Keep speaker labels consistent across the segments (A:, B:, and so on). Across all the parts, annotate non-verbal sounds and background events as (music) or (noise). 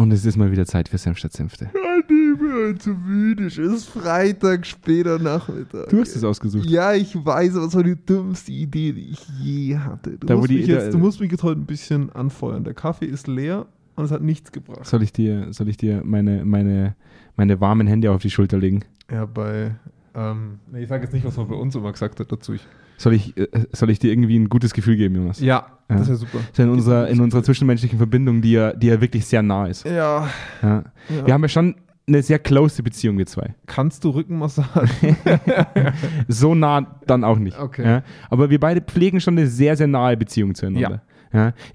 A: Und es ist mal wieder Zeit für Senf statt Senfte.
B: Zu müde. Es ist Freitag, später Nachmittag.
A: Du hast es ausgesucht.
B: Ja, ich weiß, aber es war die dümmste Idee, die ich je hatte. Du,
A: Da,
B: musst, mich jetzt, du musst mich jetzt heute ein bisschen anfeuern. Der Kaffee ist leer und es hat nichts gebracht.
A: Soll ich dir, soll ich dir meine, meine, meine warmen Hände auf die Schulter legen?
B: Ja, bei. Ähm, nee, ich sage jetzt nicht, was man bei uns immer gesagt hat dazu. Ich,
A: Soll ich, äh, soll ich dir irgendwie ein gutes Gefühl geben, Jonas?
B: ja,
A: Ja.
B: das ist ja super.
A: Das ist in unserer, in unserer zwischenmenschlichen Verbindung, die ja, die ja wirklich sehr nah ist.
B: Ja,
A: Ja.
B: ja.
A: Wir haben ja schon eine sehr close Beziehung, wir zwei.
B: Kannst du Rückenmassage? (laughs)
A: So nah dann auch nicht.
B: Okay.
A: Ja. Aber wir beide pflegen schon eine sehr, sehr nahe Beziehung zueinander. Ja.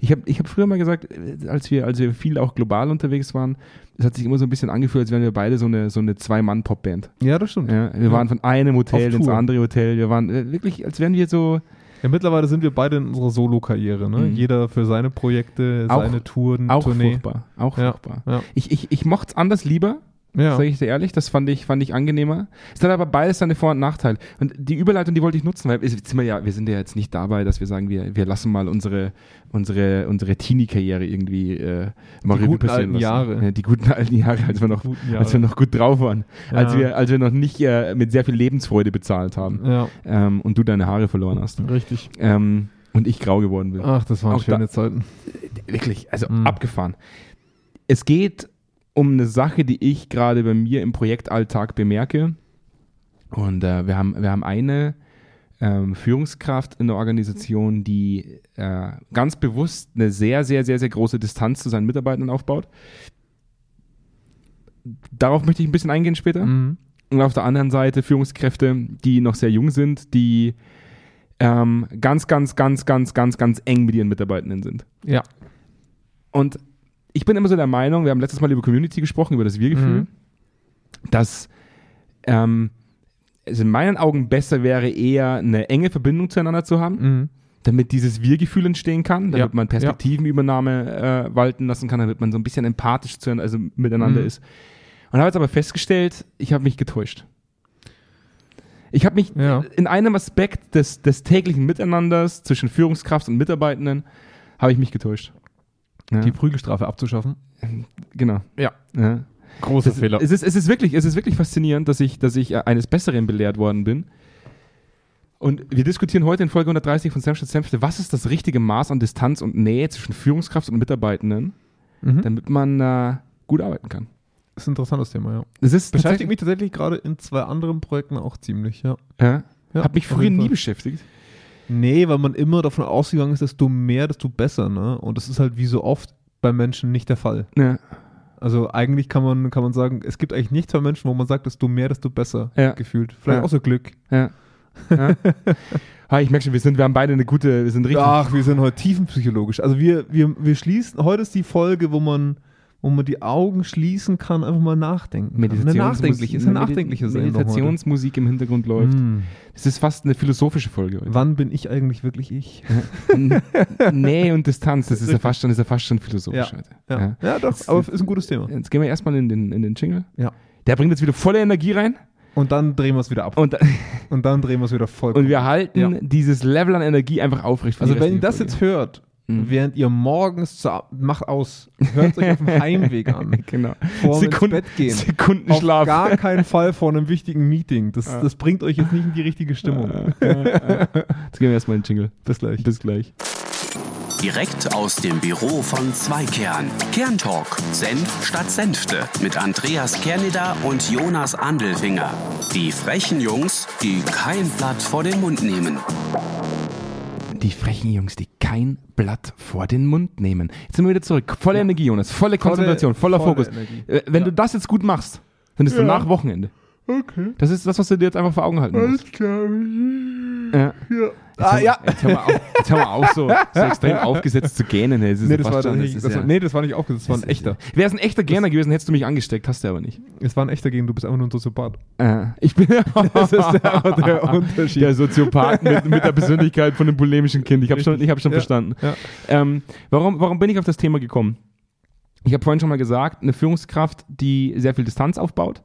A: Ich habe ich hab früher mal gesagt, äh, als wir, als wir viel auch global unterwegs waren, es hat sich immer so ein bisschen angefühlt, als wären wir beide so eine, so eine Zwei-Mann-Pop-Band.
B: ja, das stimmt.
A: Ja. Wir waren von einem Hotel ins andere Hotel. Wir waren äh, wirklich, als wären wir so,
B: Ja, mittlerweile sind wir beide in unserer Solo-Karriere. Ne?
A: Mhm.
B: Jeder für seine Projekte,
A: Auch-
B: seine Touren,
A: auch
B: Tournee.
A: furchtbar. Auch
B: Ja.
A: furchtbar.
B: Ja.
A: Ich, ich, ich mochte es anders lieber,
B: Ja.
A: sage ich dir ehrlich. Das fand ich, fand ich angenehmer. Es hat aber beides seine Vor- und Nachteile. Und die Überleitung, die wollte ich nutzen, weil sind wir, ja, wir sind ja jetzt nicht dabei, dass wir sagen, wir, wir lassen mal unsere, unsere, unsere Teenie-Karriere irgendwie äh, mal
B: Die
A: Revue
B: guten alten
A: lassen.
B: Jahre.
A: Ja, die guten alten Jahre, als wir noch, als wir noch gut drauf waren.
B: Ja.
A: Als, wir, als wir noch nicht äh, mit sehr viel Lebensfreude bezahlt haben.
B: Ja,
A: Ähm, und du deine Haare verloren hast.
B: richtig.
A: Ähm, und ich grau geworden bin.
B: Ach, das waren
A: Auch
B: schöne
A: da-
B: Zeiten.
A: Wirklich, also
B: Mhm.
A: abgefahren. Es geht um eine Sache, die ich gerade bei mir im Projektalltag bemerke. Und äh, wir, haben, wir haben eine ähm, Führungskraft in der Organisation, die äh, ganz bewusst eine sehr, sehr, sehr, sehr große Distanz zu seinen Mitarbeitern aufbaut. Darauf möchte ich ein bisschen eingehen später.
B: Mhm.
A: Und auf der anderen Seite Führungskräfte, die noch sehr jung sind, die ähm, ganz, ganz, ganz, ganz, ganz, ganz eng mit ihren Mitarbeitenden sind.
B: Ja.
A: Und ich bin immer so der Meinung, wir haben letztes Mal über Community gesprochen, über das Wir-Gefühl,
B: Mhm.
A: dass ähm, es in meinen Augen besser wäre, eher eine enge Verbindung zueinander zu haben,
B: Mhm.
A: damit dieses Wir-Gefühl entstehen kann, damit
B: Ja.
A: man Perspektivenübernahme äh, walten lassen kann, damit man so ein bisschen empathisch zueinander, also miteinander
B: Mhm.
A: ist. Und habe jetzt aber festgestellt, ich habe mich getäuscht. Ich habe mich
B: Ja.
A: in einem Aspekt des, des täglichen Miteinanders zwischen Führungskraft und Mitarbeitenden habe ich mich getäuscht. Ja,
B: Die Prügelstrafe abzuschaffen.
A: genau.
B: Ja.
A: Ja.
B: Großer
A: Es, es, ist, es, ist wirklich, es ist wirklich faszinierend, dass ich, dass ich äh, eines Besseren belehrt worden bin. Und wir diskutieren heute in Folge 130 von Senfstadt Senfte, was ist das richtige Maß an Distanz und Nähe zwischen Führungskraft und Mitarbeitenden,
B: Mhm.
A: damit man äh, gut arbeiten kann.
B: Das ist ein interessantes Thema, ja.
A: Das ist
B: Beschäftigt mich tatsächlich gerade in zwei anderen Projekten auch ziemlich, ja.
A: Ja,
B: ja
A: hat mich früher nie beschäftigt.
B: Nee, weil man immer davon ausgegangen ist, desto mehr, desto besser, ne? Und das ist halt wie so oft bei Menschen nicht der Fall.
A: Ja,
B: Also eigentlich kann man, kann man sagen, es gibt eigentlich nichts bei Menschen, wo man sagt, desto mehr, desto besser
A: Ja.
B: gefühlt. Vielleicht
A: Ja.
B: auch so Glück.
A: ja. ja. (laughs) ah, ich merke schon, wir, sind, wir haben beide eine gute, wir sind richtig.
B: Ach, wir sind heute tiefenpsychologisch. Also wir, wir, wir schließen, heute ist die Folge, wo man, wo man die Augen schließen kann, einfach mal nachdenken. kann. Eine nachdenkliche, ist eine nachdenkliche Sendung heute.
A: Meditationsmusik im Hintergrund läuft.
B: Mm.
A: Es ist fast eine philosophische Folge heute.
B: Wann bin ich eigentlich wirklich ich?
A: Nähe und Distanz, das ist ja fast schon, ist ja fast schon philosophisch
B: Ja.
A: heute.
B: Ja, ja. doch, aber ist ein gutes Thema.
A: Jetzt gehen wir erstmal in den, in den Jingle.
B: Ja.
A: Der bringt jetzt wieder volle Energie rein
B: Und dann drehen wir es wieder ab.
A: und, (laughs)
B: Und dann drehen wir es wieder voll.
A: und wir halten
B: Ja.
A: dieses Level an Energie einfach aufrecht.
B: Also wenn ihr das
A: Folge.
B: jetzt hört,
A: Mhm.
B: während ihr morgens zur, macht aus, hört euch auf dem (laughs) Heimweg an,
A: Genau.
B: vor dem ins
A: Sekunden-
B: Bett gehen. Auf
A: Sekundenschlaf.
B: gar keinen Fall vor einem wichtigen Meeting. Das, das bringt euch jetzt nicht in die richtige Stimmung.
A: Jetzt gehen wir erstmal in den Jingle.
B: Bis gleich.
A: Bis gleich.
C: Direkt aus dem Büro von Zweikern. Kerntalk. Senf statt Senfte. Mit Andreas Kerneder und Jonas Andelfinger. Die frechen Jungs, die kein Blatt vor den Mund nehmen.
A: Die frechen Jungs, die kein Blatt vor den Mund nehmen. Jetzt sind wir wieder zurück. Volle Energie, Jonas. Volle Konzentration, voller
B: volle
A: Fokus.
B: Energie.
A: Äh, wenn
B: Ja.
A: du das jetzt gut machst, dann ist
B: Ja.
A: danach Wochenende.
B: Okay.
A: Das ist das, was du dir jetzt einfach vor Augen halten musst.
B: klar.
A: Ja.
B: Ja.
A: Jetzt
B: Ah,
A: haben-
B: ja.
A: Jetzt haben wir auch, jetzt haben wir auch so, so extrem (laughs) aufgesetzt zu gähnen. Hey. Das
B: Nee das, war
A: schon-
B: nicht,
A: ist
B: das
A: ja-
B: nee, das war nicht aufgesetzt, das war ein
A: das
B: echter.
A: Wäre es ein echter Gähner gewesen, hättest du mich angesteckt, hast du aber nicht.
B: Es war ein echter gegen, du bist einfach nur ein Soziopath.
A: Äh, ich bin (laughs)
B: Das ist der, der (laughs) Unterschied.
A: der Soziopath mit, mit der Persönlichkeit von einem bulimischen Kind. Ich habe schon, ich hab schon
B: Ja.
A: verstanden.
B: Ja.
A: Ähm, warum, warum bin ich auf das Thema gekommen? Ich habe vorhin schon mal gesagt, eine Führungskraft, die sehr viel Distanz aufbaut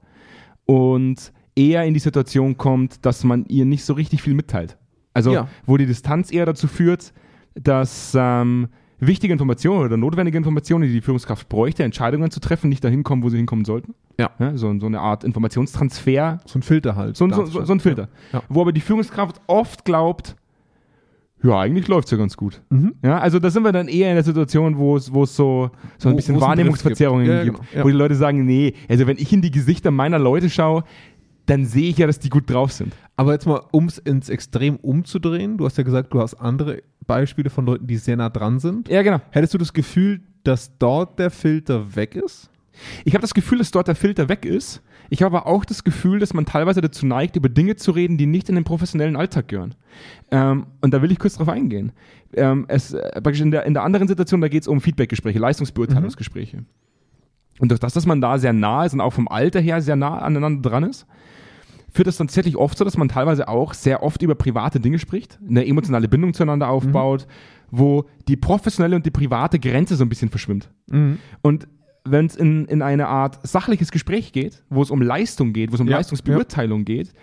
A: und eher in die Situation kommt, dass man ihr nicht so richtig viel mitteilt. Also
B: Ja.
A: wo die Distanz eher dazu führt, dass ähm, wichtige Informationen oder notwendige Informationen, die die Führungskraft bräuchte, Entscheidungen zu treffen, nicht dahin kommen, wo sie hinkommen sollten.
B: Ja.
A: so, so eine Art Informationstransfer,
B: So ein Filter halt.
A: so, ein- so, so, so ein Filter.
B: Ja.
A: Wo aber die Führungskraft oft glaubt, ja, eigentlich läuft es ja ganz gut.
B: Mhm.
A: Ja, also da sind wir dann eher in der Situation, wo es, wo es so, so ein
B: Wo-
A: bisschen Wahrnehmungsverzerrungen gibt,
B: gibt. Ja, ja.
A: wo die Leute sagen, nee, also wenn ich in die Gesichter meiner Leute schaue, dann sehe ich ja, dass die gut drauf sind.
B: Aber jetzt mal, um es ins Extrem umzudrehen, du hast ja gesagt, du hast andere Beispiele von Leuten, die sehr nah dran sind.
A: Ja, genau.
B: Hättest du das Gefühl, dass dort der Filter weg ist?
A: Ich habe das Gefühl, dass dort der Filter weg ist. Ich habe aber auch das Gefühl, dass man teilweise dazu neigt, über Dinge zu reden, die nicht in den professionellen Alltag gehören. Ähm, und da will ich kurz drauf eingehen. Ähm, es, äh, praktisch in, der, in der anderen Situation, da geht es um Feedbackgespräche, Leistungsbeurteilungsgespräche. Und durch das, dass man da sehr nah ist und auch vom Alter her sehr nah aneinander dran ist, führt es dann tatsächlich oft so, dass man teilweise auch sehr oft über private Dinge spricht, eine emotionale Bindung zueinander aufbaut, wo die professionelle und die private Grenze so ein bisschen verschwimmt. Und wenn es in, in eine Art sachliches Gespräch geht, wo es um Leistung geht, wo es um
B: Ja,
A: Leistungsbeurteilung geht,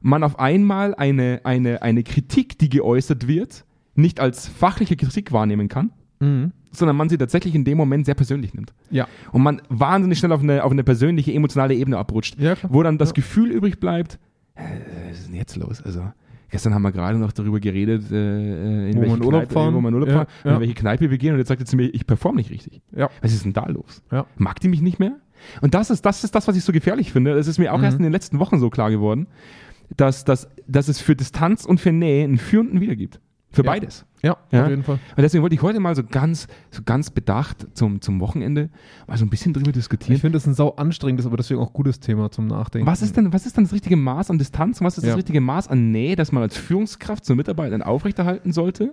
A: man auf einmal eine, eine, eine Kritik, die geäußert wird, nicht als fachliche Kritik wahrnehmen kann, sondern man sie tatsächlich in dem Moment sehr persönlich nimmt.
B: Ja.
A: Und man wahnsinnig schnell auf eine, auf eine persönliche, emotionale Ebene abrutscht,
B: Ja,
A: wo dann das
B: Ja.
A: Gefühl übrig bleibt, äh, was ist denn jetzt los? Also, gestern haben wir gerade noch darüber geredet, äh, in
B: Wo
A: welche
B: in Urlaub
A: Kneipe,
B: fahren.
A: wo in Urlaub
B: Ja,
A: fahren,
B: ja.
A: in welche Kneipe wir gehen und jetzt sagt er zu mir, ich performe nicht richtig.
B: Ja.
A: Was ist denn da los?
B: Ja.
A: Mag die mich nicht mehr? Und das ist, das ist das, was ich so gefährlich finde. Das ist mir auch
B: Mhm.
A: erst in den letzten Wochen so klar geworden, dass, dass, dass es für Distanz und für Nähe einen Für und ein Wider gibt. Für
B: Ja.
A: beides.
B: Ja,
A: Ja.
B: auf jeden Fall.
A: Und deswegen wollte ich heute mal so ganz, so ganz bedacht zum, zum Wochenende mal so ein bisschen drüber
B: Ich
A: diskutieren.
B: finde das ein sau anstrengendes, aber deswegen auch gutes Thema zum Nachdenken.
A: Was ist denn, was ist denn das richtige Maß an Distanz und was ist
B: Ja.
A: das richtige Maß an Nähe, das man als Führungskraft zu Mitarbeitern aufrechterhalten sollte,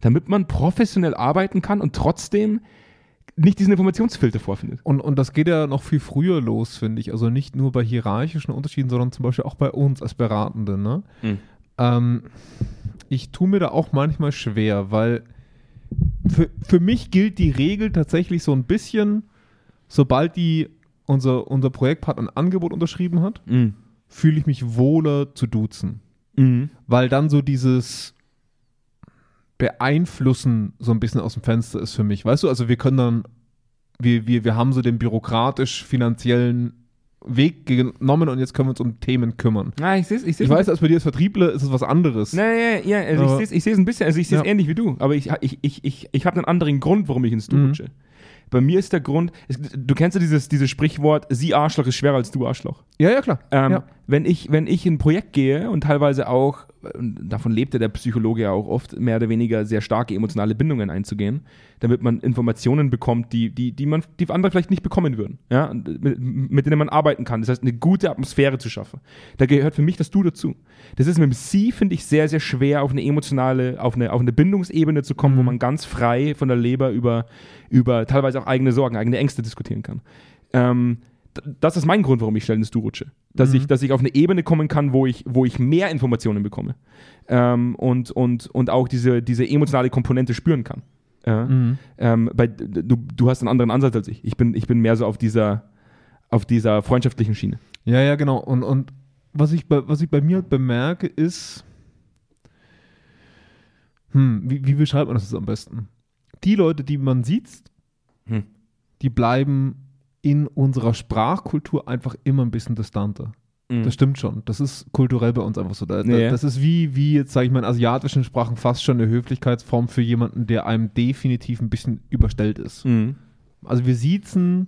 A: damit man professionell arbeiten kann und trotzdem nicht diesen Informationsfilter vorfindet?
B: Und, und das geht ja noch viel früher los, finde ich. Also nicht nur bei hierarchischen Unterschieden, sondern zum Beispiel auch bei uns als Beratende. Ne?
A: Mhm.
B: Ähm, ich tue mir da auch manchmal schwer, weil für, für mich gilt die Regel tatsächlich so ein bisschen, sobald die unser, unser Projektpartner ein Angebot unterschrieben hat,
A: Mhm.
B: fühle ich mich wohler zu duzen.
A: Mhm.
B: Weil dann so dieses Beeinflussen so ein bisschen aus dem Fenster ist für mich. Weißt du, also wir können dann, wir, wir, wir haben so den bürokratisch-finanziellen Weg genommen und jetzt können wir uns um Themen kümmern.
A: Ah, ich sehe ich
B: Ich
A: seh's
B: weiß, als bei dir als Vertriebler ist es was anderes.
A: Naja, ja, also
B: Aber-
A: ich sehe es ich ein bisschen, also ich sehe es
B: Ja.
A: ähnlich wie du, aber ich, ich, ich, ich, ich habe einen anderen Grund, warum ich ins Du
B: Mhm.
A: rutsche. Bei mir ist der Grund, es, du kennst ja dieses, dieses Sprichwort, sie Arschloch ist schwerer als du Arschloch.
B: Ja, ja, klar.
A: Ähm,
B: ja.
A: Wenn, ich, wenn ich in ein Projekt gehe und teilweise auch, davon lebte der Psychologe ja auch oft, mehr oder weniger sehr starke emotionale Bindungen einzugehen, damit man Informationen bekommt, die, die, die man, die andere vielleicht nicht bekommen würden, ja, mit, mit denen man arbeiten kann. Das heißt, eine gute Atmosphäre zu schaffen. Da gehört für mich das Du dazu. Das ist mit dem Sie, finde ich, sehr, sehr schwer, auf eine emotionale, auf eine, auf eine Bindungsebene zu kommen, wo man ganz frei von der Leber über, über teilweise auch eigene Sorgen, eigene Ängste diskutieren kann. Ähm, das ist mein Grund, warum ich schnell ins Du rutsche. Dass, ich, dass ich auf eine Ebene kommen kann, wo ich, wo ich mehr Informationen bekomme. Ähm, und, und, und auch diese, diese emotionale Komponente spüren kann. Ja? Ähm, bei, du, du hast einen anderen Ansatz als ich. Ich bin, ich bin mehr so auf dieser, auf dieser freundschaftlichen Schiene.
B: Ja, ja, genau. Und, und was, ich bei, was ich bei mir bemerke, ist, hm, wie, wie beschreibt man das jetzt am besten? Die Leute, die man sieht,
A: Hm.
B: die bleiben in unserer Sprachkultur einfach immer ein bisschen distanter. Das stimmt schon. Das ist kulturell bei uns einfach so. Da, da,
A: Ja.
B: Das ist wie, wie jetzt, sage ich mal, in asiatischen Sprachen fast schon eine Höflichkeitsform für jemanden, der einem definitiv ein bisschen überstellt ist.
A: Mhm.
B: Also wir siezen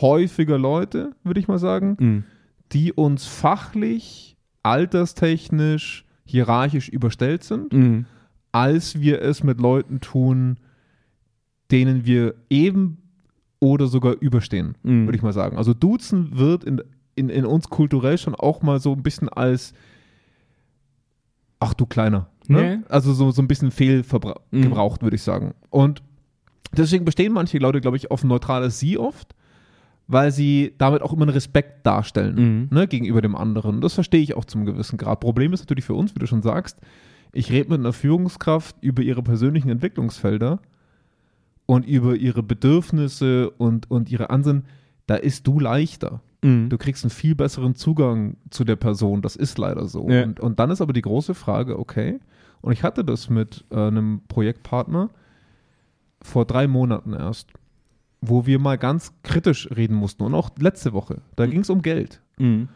B: häufiger Leute, würde ich mal sagen,
A: Mhm.
B: die uns fachlich, alterstechnisch, hierarchisch überstellt sind,
A: Mhm.
B: als wir es mit Leuten tun, denen wir eben oder sogar überstehen,
A: Mhm.
B: würde ich mal sagen. Also Duzen wird in, in, in uns kulturell schon auch mal so ein bisschen als ach du Kleiner. Ne?
A: Nee.
B: Also so, so ein bisschen
A: Mhm.
B: fehlgebraucht, würde ich sagen. Und deswegen bestehen manche Leute, glaube ich, auf ein neutrales Sie oft, weil sie damit auch immer einen Respekt darstellen
A: Mhm.
B: ne, gegenüber dem anderen. Das verstehe ich auch zum gewissen Grad. Problem ist natürlich für uns, wie du schon sagst, ich rede mit einer Führungskraft über ihre persönlichen Entwicklungsfelder und über ihre Bedürfnisse und, und ihre Ansinnen. Da ist du leichter.
A: Mhm.
B: Du kriegst einen viel besseren Zugang zu der Person. Das ist leider so.
A: Ja.
B: Und, und dann ist aber die große Frage, okay, und ich hatte das mit äh, einem Projektpartner, vor drei Monaten erst, wo wir mal ganz kritisch reden mussten und auch letzte Woche. Da
A: Mhm.
B: ging es um Geld,
A: Mhm.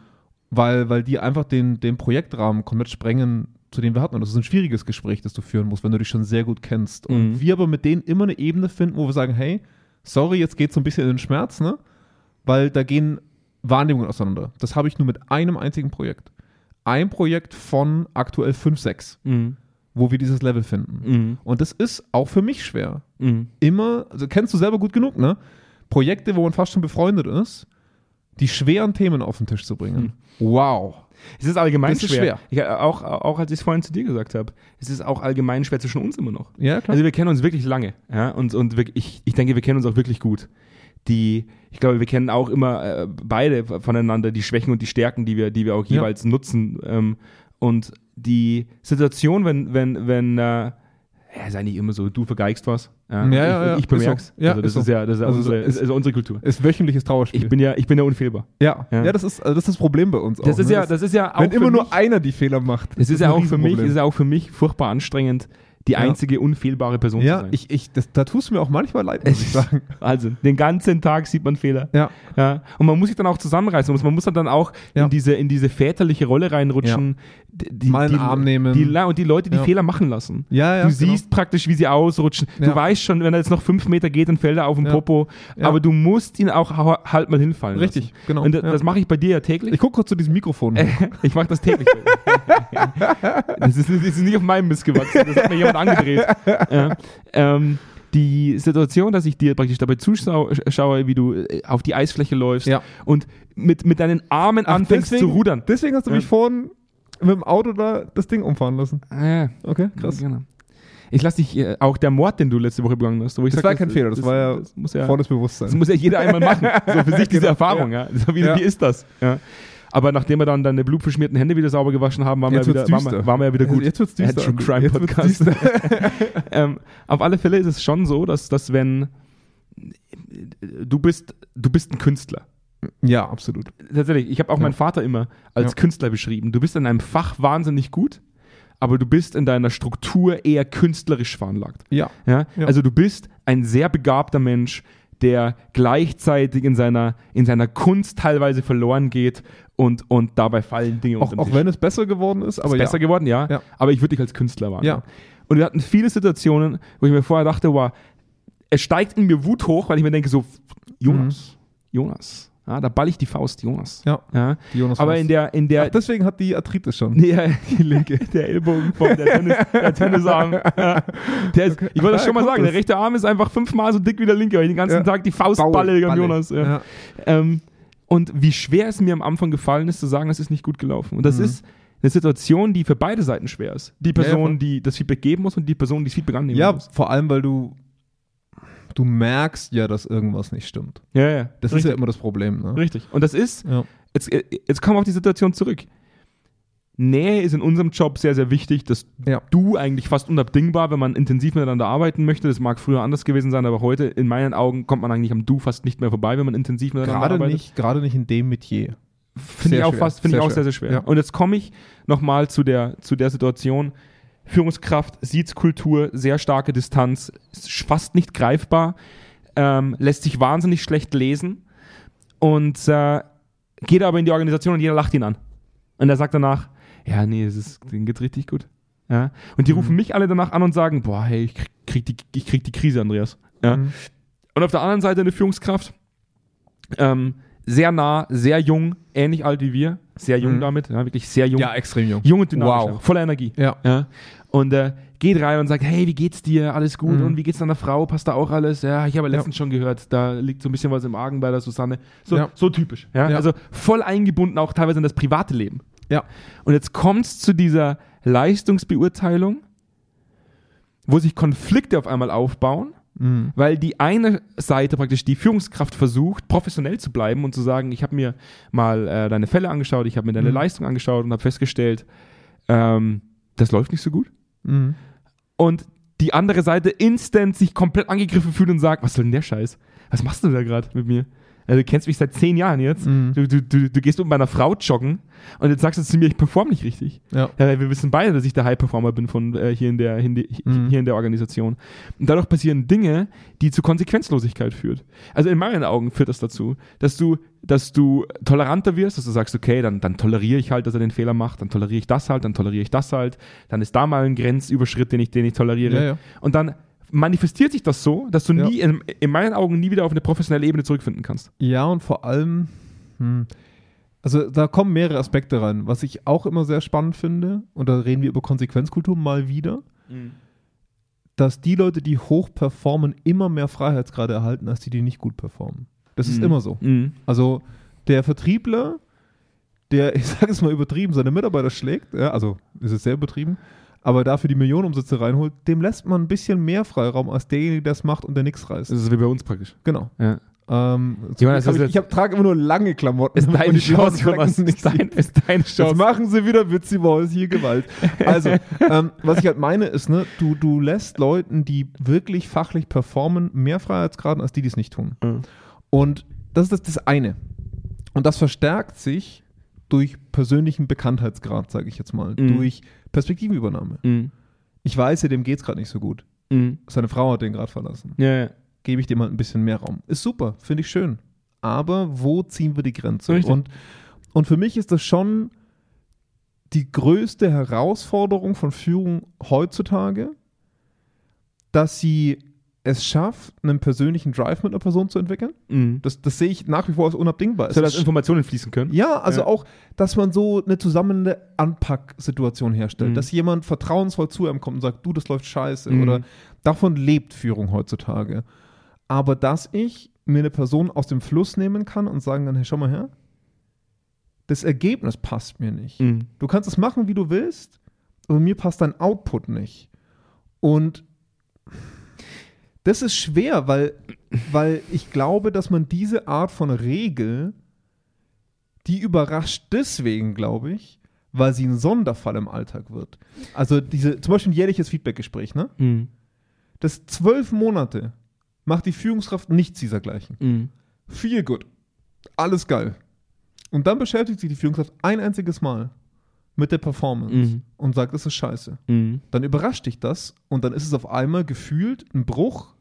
B: weil, weil die einfach den, den Projektrahmen komplett sprengen, zu dem wir hatten. Und das ist ein schwieriges Gespräch, das du führen musst, wenn du dich schon sehr gut kennst. Und
A: Mhm.
B: wir aber mit denen immer eine Ebene finden, wo wir sagen, hey, sorry, jetzt geht es so ein bisschen in den Schmerz, ne? Weil da gehen Wahrnehmungen auseinander. Das habe ich nur mit einem einzigen Projekt. Ein Projekt von aktuell 5, 6,
A: Mhm.
B: wo wir dieses Level finden.
A: Mhm.
B: Und das ist auch für mich schwer.
A: Mhm.
B: Immer, also kennst du selber gut genug, ne? Projekte, wo man fast schon befreundet ist, die schweren Themen auf den Tisch zu bringen. Wow.
A: Es ist allgemein
B: Das ist
A: schwer.
B: schwer.
A: Ich, auch, auch als ich es vorhin zu dir gesagt habe, es ist auch allgemein schwer zwischen uns immer noch.
B: Ja, klar.
A: Also wir kennen uns wirklich lange, ja, und, und wir, ich, ich denke, wir kennen uns auch wirklich gut. Die, ich glaube, wir kennen auch immer äh, beide voneinander die Schwächen und die Stärken, die wir, die wir auch
B: Ja.
A: jeweils nutzen. Ähm, und die Situation, wenn, wenn, wenn, äh, ja, ist eigentlich immer so, du vergeigst was. Ja,
B: Ja, ja,
A: ich,
B: ja,
A: ich
B: ist
A: bemerk's.
B: so. Ja,
A: also das
B: ist
A: ist,
B: so.
A: ja, das ist
B: Also
A: unsere, ist, ist unsere Kultur.
B: ist wöchentliches Trauerspiel.
A: Ich bin ja, ich bin ja unfehlbar.
B: ja.
A: Ja.
B: Das ist, also das ist das Problem bei uns
A: Das
B: auch.
A: ist
B: ne?
A: ja, das ist ja auch
B: wenn immer
A: mich,
B: nur einer die Fehler macht.
A: das ist ja auch für mich, ist ja auch für mich furchtbar anstrengend, die
B: Ja.
A: einzige unfehlbare Person zu
B: Ja,
A: sein.
B: ich, ich, das, da tust du mir auch manchmal leid, muss ich (laughs) sagen.
A: Also, den ganzen Tag sieht man Fehler.
B: Ja.
A: Ja. Und man muss sich dann auch zusammenreißen. Man muss dann auch
B: Ja.
A: in, diese, in diese väterliche Rolle reinrutschen. Die,
B: Mal in
A: die,
B: Arm nehmen.
A: Die, und die Leute, die
B: Ja.
A: Fehler machen lassen.
B: Ja, ja,
A: du
B: genau.
A: siehst praktisch, wie sie ausrutschen. Du
B: Ja.
A: weißt schon, wenn er jetzt noch fünf Meter geht, dann fällt er auf den
B: Ja.
A: Popo.
B: Ja.
A: Aber du musst ihn auch halt mal hinfallen
B: Richtig,
A: lassen.
B: genau.
A: Und da-
B: Ja.
A: das mache ich bei dir ja täglich.
B: Ich gucke kurz zu diesem Mikrofon. (laughs)
A: Ich mache das täglich. (laughs) das, ist, das ist nicht auf meinem Mist gewachsen. Das hat mir jemand angedreht. (laughs) Ja. Ähm, die Situation, dass ich dir praktisch dabei zuschaue, wie du äh, auf die Eisfläche läufst
B: Ja.
A: und mit, mit deinen Armen
B: Ach,
A: anfängst
B: deswegen-
A: zu rudern.
B: Deswegen hast du
A: Ja.
B: mich vorhin mit dem Auto da das Ding umfahren lassen.
A: Ja,
B: Okay, krass.
A: Genau. Ich lasse dich, äh, auch der Mord, den du letzte Woche begangen hast, wo
B: Das
A: sag,
B: war kein Fehler, das war ja
A: das muss ja
B: Volles Bewusstsein.
A: Das muss ja jeder einmal machen. So für sich (laughs) diese
B: Genau,
A: Erfahrung, ja. So wie,
B: Ja.
A: wie ist das? Ja. Aber nachdem wir dann deine blutverschmierten Hände wieder sauber gewaschen haben, waren, wir, ja wieder, waren, wir, waren wir ja wieder gut.
B: Jetzt wird's düster.
A: True Crime
B: Jetzt
A: Podcast.
B: düster. (laughs)
A: ähm, auf alle Fälle ist es schon so, dass, dass wenn du bist, du bist ein Künstler.
B: ja, absolut.
A: Tatsächlich, ich habe auch
B: Ja.
A: meinen Vater immer als
B: Ja.
A: Künstler beschrieben. Du bist in einem Fach wahnsinnig gut, aber du bist in deiner Struktur eher künstlerisch veranlagt.
B: Ja?
A: Ja. Also du bist ein sehr begabter Mensch, der gleichzeitig in seiner, in seiner Kunst teilweise verloren geht und, und dabei fallen Dinge
B: Auch,
A: unter den
B: auch wenn es besser geworden ist, aber
A: ist besser
B: ja.
A: geworden, ja.
B: Ja.
A: Aber ich würde dich als Künstler wahrnehmen.
B: Ja.
A: Und wir hatten viele Situationen, wo ich mir vorher dachte, wow, es steigt in mir Wut hoch, weil ich mir denke, so, Jonas, Jonas, ja, da ball ich die Faust, Jonas.
B: Ja.
A: Ja.
B: Jonas
A: Aber in der, in der,
B: Ach, deswegen hat die Arthritis schon. (laughs)
A: Nee, die linke, (laughs) der Ellbogen vom der, Tennis, der Tennisarm. (laughs) Ja. Der ist, Ich wollte das
B: Ja,
A: schon mal sagen, der rechte Arm ist einfach fünfmal so dick wie der linke, weil ich den ganzen
B: Ja.
A: Tag die Faust
B: Baue,
A: balle
B: Balle.
A: Jonas. Ja.
B: Ja.
A: Ähm, und wie schwer es mir am Anfang gefallen ist, zu sagen, es ist nicht gut gelaufen. Und das
B: Mhm.
A: ist eine Situation, die für beide Seiten schwer ist. Die
B: Ja, ja,
A: Person, die das Feedback geben muss und die Person, die das Feedback annehmen
B: Ja,
A: muss.
B: vor allem, weil du du merkst ja, dass irgendwas nicht stimmt.
A: Ja, ja.
B: Das ist ja immer das Problem. Ne?
A: Richtig. Und das ist,
B: Ja.
A: jetzt, jetzt kommen wir auf die Situation zurück. Nähe ist in unserem Job sehr, sehr wichtig. Das
B: Ja.
A: Du eigentlich fast unabdingbar, wenn man intensiv miteinander arbeiten möchte. Das mag früher anders gewesen sein, aber heute in meinen Augen kommt man eigentlich am Du fast nicht mehr vorbei, wenn man intensiv miteinander
B: Gerade
A: arbeitet.
B: nicht, gerade nicht in dem Metier.
A: Finde ich auch fast, finde ich
B: Sehr
A: auch
B: schwer.
A: sehr, sehr schwer.
B: Ja.
A: Und jetzt komme ich nochmal zu der, zu der Situation. Führungskraft, Siezkultur, sehr starke Distanz, ist fast nicht greifbar, ähm, lässt sich wahnsinnig schlecht lesen und äh, geht aber in die Organisation und jeder lacht ihn an. Und er sagt danach, ja, nee, es ist, denen geht's richtig gut. Ja? Und die
B: Mhm.
A: rufen mich alle danach an und sagen, boah, hey, ich krieg, krieg die, ich krieg die Krise, Andreas. Ja?
B: Mhm.
A: Und auf der anderen Seite eine Führungskraft, ähm, sehr nah, sehr jung, ähnlich alt wie wir, sehr jung
B: Mhm.
A: damit, ja, wirklich sehr jung.
B: Ja, extrem jung.
A: Jung und dynamisch,
B: Wow.
A: voller Energie.
B: Ja.
A: Ja. Und äh, geht rein und sagt, hey, wie geht's dir? Alles gut?
B: Mhm.
A: Und wie geht's deiner Frau? Passt da auch alles? Ja, ich habe letztens schon gehört, da liegt so ein bisschen was im Argen bei der Susanne. So,
B: Ja.
A: so typisch. Ja?
B: Ja.
A: Also voll eingebunden auch teilweise in das private Leben.
B: Ja.
A: Und jetzt kommt's zu dieser Leistungsbeurteilung, wo sich Konflikte auf einmal aufbauen,
B: Mhm.
A: weil die eine Seite praktisch die Führungskraft versucht, professionell zu bleiben und zu sagen, ich habe mir mal äh, deine Fälle angeschaut, ich habe mir deine
B: Mhm.
A: Leistung angeschaut und habe festgestellt, ähm, das läuft nicht so gut.
B: Mhm.
A: Und die andere Seite instant sich komplett angegriffen fühlt und sagt, was soll denn der Scheiß? Was machst du da gerade mit mir? Also, du kennst mich seit zehn Jahren jetzt.
B: Mhm.
A: Du, du, du, du gehst mit meiner Frau joggen und jetzt sagst du zu mir, ich performe nicht richtig.
B: Ja.
A: Ja, wir wissen beide, dass ich der High-Performer bin von äh, hier, in der, die,
B: Mhm.
A: hier in der Organisation. Und dadurch passieren Dinge, die zu Konsequenzlosigkeit führt. Also in meinen Augen führt das dazu, dass du, dass du toleranter wirst, dass du sagst, okay, dann, dann toleriere ich halt, dass er den Fehler macht, dann toleriere ich das halt, dann toleriere ich das halt, dann ist da mal ein Grenzüberschritt, den ich, den ich toleriere.
B: Ja, ja.
A: Und dann manifestiert sich das so, dass du
B: Ja.
A: nie, in, in meinen Augen nie wieder auf eine professionelle Ebene zurückfinden kannst.
B: Ja, und vor allem, hm, also da kommen mehrere Aspekte rein. Was ich auch immer sehr spannend finde, und da reden wir über Konsequenzkultur mal wieder, dass die Leute, die hoch performen, immer mehr Freiheitsgrade erhalten, als die, die nicht gut performen. Das ist
A: Mhm.
B: immer so.
A: Mhm.
B: Also der Vertriebler, der, (laughs) ich sage es mal übertrieben, seine Mitarbeiter schlägt, ja, also ist es sehr übertrieben, aber dafür die Millionenumsätze reinholt, dem lässt man ein bisschen mehr Freiraum als derjenige, der es macht und der nichts reißt.
A: Das ist wie bei uns praktisch.
B: Genau.
A: Ja.
B: Ähm,
A: Jonas,
B: hab ich
A: ist
B: ich hab, trage immer nur lange Klamotten.
A: Ist (laughs) deine Chance, Jonas. Ist, dein, ist deine Chance.
B: machen sie wieder, Witzi Boys, hier Gewalt. Also, (laughs) ähm, was ich halt meine, ist, ne, du, du lässt Leuten, die wirklich fachlich performen, mehr Freiheitsgraden als die, die es nicht tun.
A: Mhm.
B: Und das ist das, eine. Und das verstärkt sich durch persönlichen Bekanntheitsgrad, sage ich jetzt mal,
A: Mhm.
B: durch Perspektivenübernahme.
A: Mhm.
B: Ich weiß ja, dem geht es gerade nicht so gut.
A: Mhm.
B: Seine Frau hat den gerade verlassen.
A: Ja, ja.
B: Gebe ich dem halt ein bisschen mehr Raum. Ist super, finde ich schön. Aber wo ziehen wir die Grenze?
A: Richtig.
B: Und, und für mich ist das schon die größte Herausforderung von Führung heutzutage, dass sie es schafft, einen persönlichen Drive mit einer Person zu entwickeln.
A: Mhm.
B: Das, das sehe ich nach wie vor als unabdingbar.
A: So, dass Informationen fließen können.
B: ja, also
A: Ja.
B: auch, dass man so eine zusammen Anpacksituation herstellt,
A: Mhm.
B: dass jemand vertrauensvoll zu einem kommt und sagt, du, das läuft scheiße
A: Mhm.
B: oder davon lebt Führung heutzutage. Aber dass ich mir eine Person aus dem Fluss nehmen kann und sagen kann, hey, schau mal her, das Ergebnis passt mir nicht.
A: Mhm.
B: Du kannst es machen, wie du willst, aber mir passt dein Output nicht. Und das ist schwer, weil, weil ich glaube, dass man diese Art von Regel, die überrascht deswegen, glaube ich, weil sie ein Sonderfall im Alltag wird. Also diese, zum Beispiel ein jährliches Feedbackgespräch, ne?
A: Mhm.
B: Das zwölf Monate macht die Führungskraft nichts dieser gleichen.
A: Mhm.
B: Viel gut. Alles geil. Und dann beschäftigt sich die Führungskraft ein einziges Mal mit der Performance
A: Mhm.
B: und sagt, das ist scheiße.
A: Mhm.
B: Dann überrascht dich das und dann ist es auf einmal gefühlt ein Bruch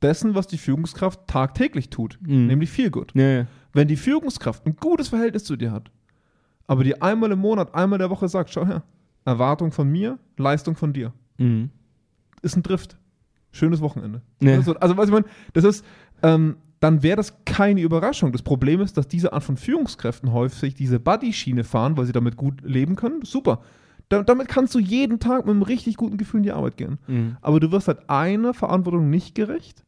B: dessen, was die Führungskraft tagtäglich tut,
A: Mhm.
B: nämlich viel gut.
A: Ja, ja.
B: Wenn die Führungskraft ein gutes Verhältnis zu dir hat, aber dir einmal im Monat, einmal der Woche sagt, schau her, Erwartung von mir, Leistung von dir,
A: Mhm.
B: ist ein Drift. Schönes Wochenende.
A: Ja.
B: Also, also was ich meine, das ist, ähm, dann wäre das keine Überraschung. Das Problem ist, dass diese Art von Führungskräften häufig diese Buddy-Schiene fahren, weil sie damit gut leben können. Super. Da, damit kannst du jeden Tag mit einem richtig guten Gefühl in die Arbeit gehen.
A: Mhm.
B: Aber du wirst halt einer Verantwortung nicht gerecht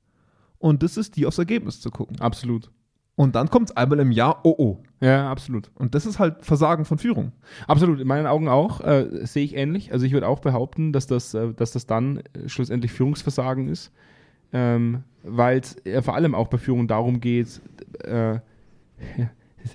B: und das ist die aufs Ergebnis zu gucken.
A: Absolut.
B: Und dann kommt es einmal im Jahr, oh oh.
A: Ja, absolut.
B: Und das ist halt Versagen von Führung.
A: Absolut, in meinen Augen auch, äh, sehe ich ähnlich. Also ich würde auch behaupten, dass das, äh, dass das dann äh, schlussendlich Führungsversagen ist, ähm, weil es äh, vor allem auch bei Führung darum geht, äh, (laughs)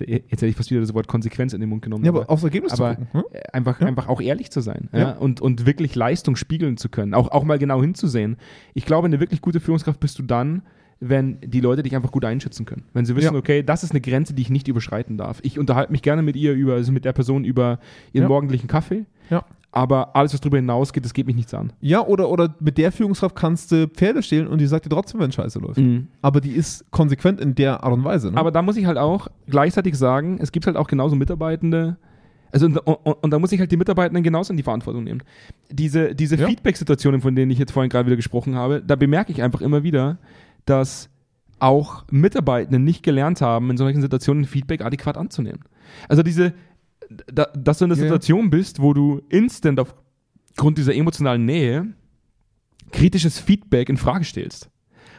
A: jetzt hätte ich fast wieder das Wort Konsequenz in den Mund genommen.
B: Ja, aber aufs Ergebnis
A: aber
B: zu gucken. Hm?
A: einfach,
B: Ja.
A: einfach auch ehrlich zu sein ja.
B: Ja.
A: und, und wirklich Leistung spiegeln zu können, auch, auch mal genau hinzusehen. Ich glaube, eine wirklich gute Führungskraft bist du dann, wenn die Leute dich einfach gut einschätzen können. Wenn sie wissen,
B: Ja.
A: okay, das ist eine Grenze, die ich nicht überschreiten darf. Ich unterhalte mich gerne mit ihr über, also mit der Person über ihren
B: Ja.
A: morgendlichen Kaffee,
B: Ja.
A: Aber alles, was darüber hinausgeht, das geht mich nichts an.
B: Ja, oder, oder mit der Führungskraft kannst du Pferde stehlen und die sagt dir trotzdem, wenn Scheiße läuft. Aber die ist konsequent in der Art und Weise. Ne?
A: Aber da muss ich halt auch gleichzeitig sagen, es gibt halt auch genauso Mitarbeitende, also und, und, und da muss ich halt die Mitarbeitenden genauso in die Verantwortung nehmen. Diese, diese
B: Ja.
A: Feedback-Situationen, von denen ich jetzt vorhin gerade wieder gesprochen habe, da bemerke ich einfach immer wieder, dass auch Mitarbeitende nicht gelernt haben, in solchen Situationen Feedback adäquat anzunehmen. Also diese, da, dass du in einer
B: ja.
A: Situation bist, wo du instant aufgrund dieser emotionalen Nähe kritisches Feedback in Frage stellst.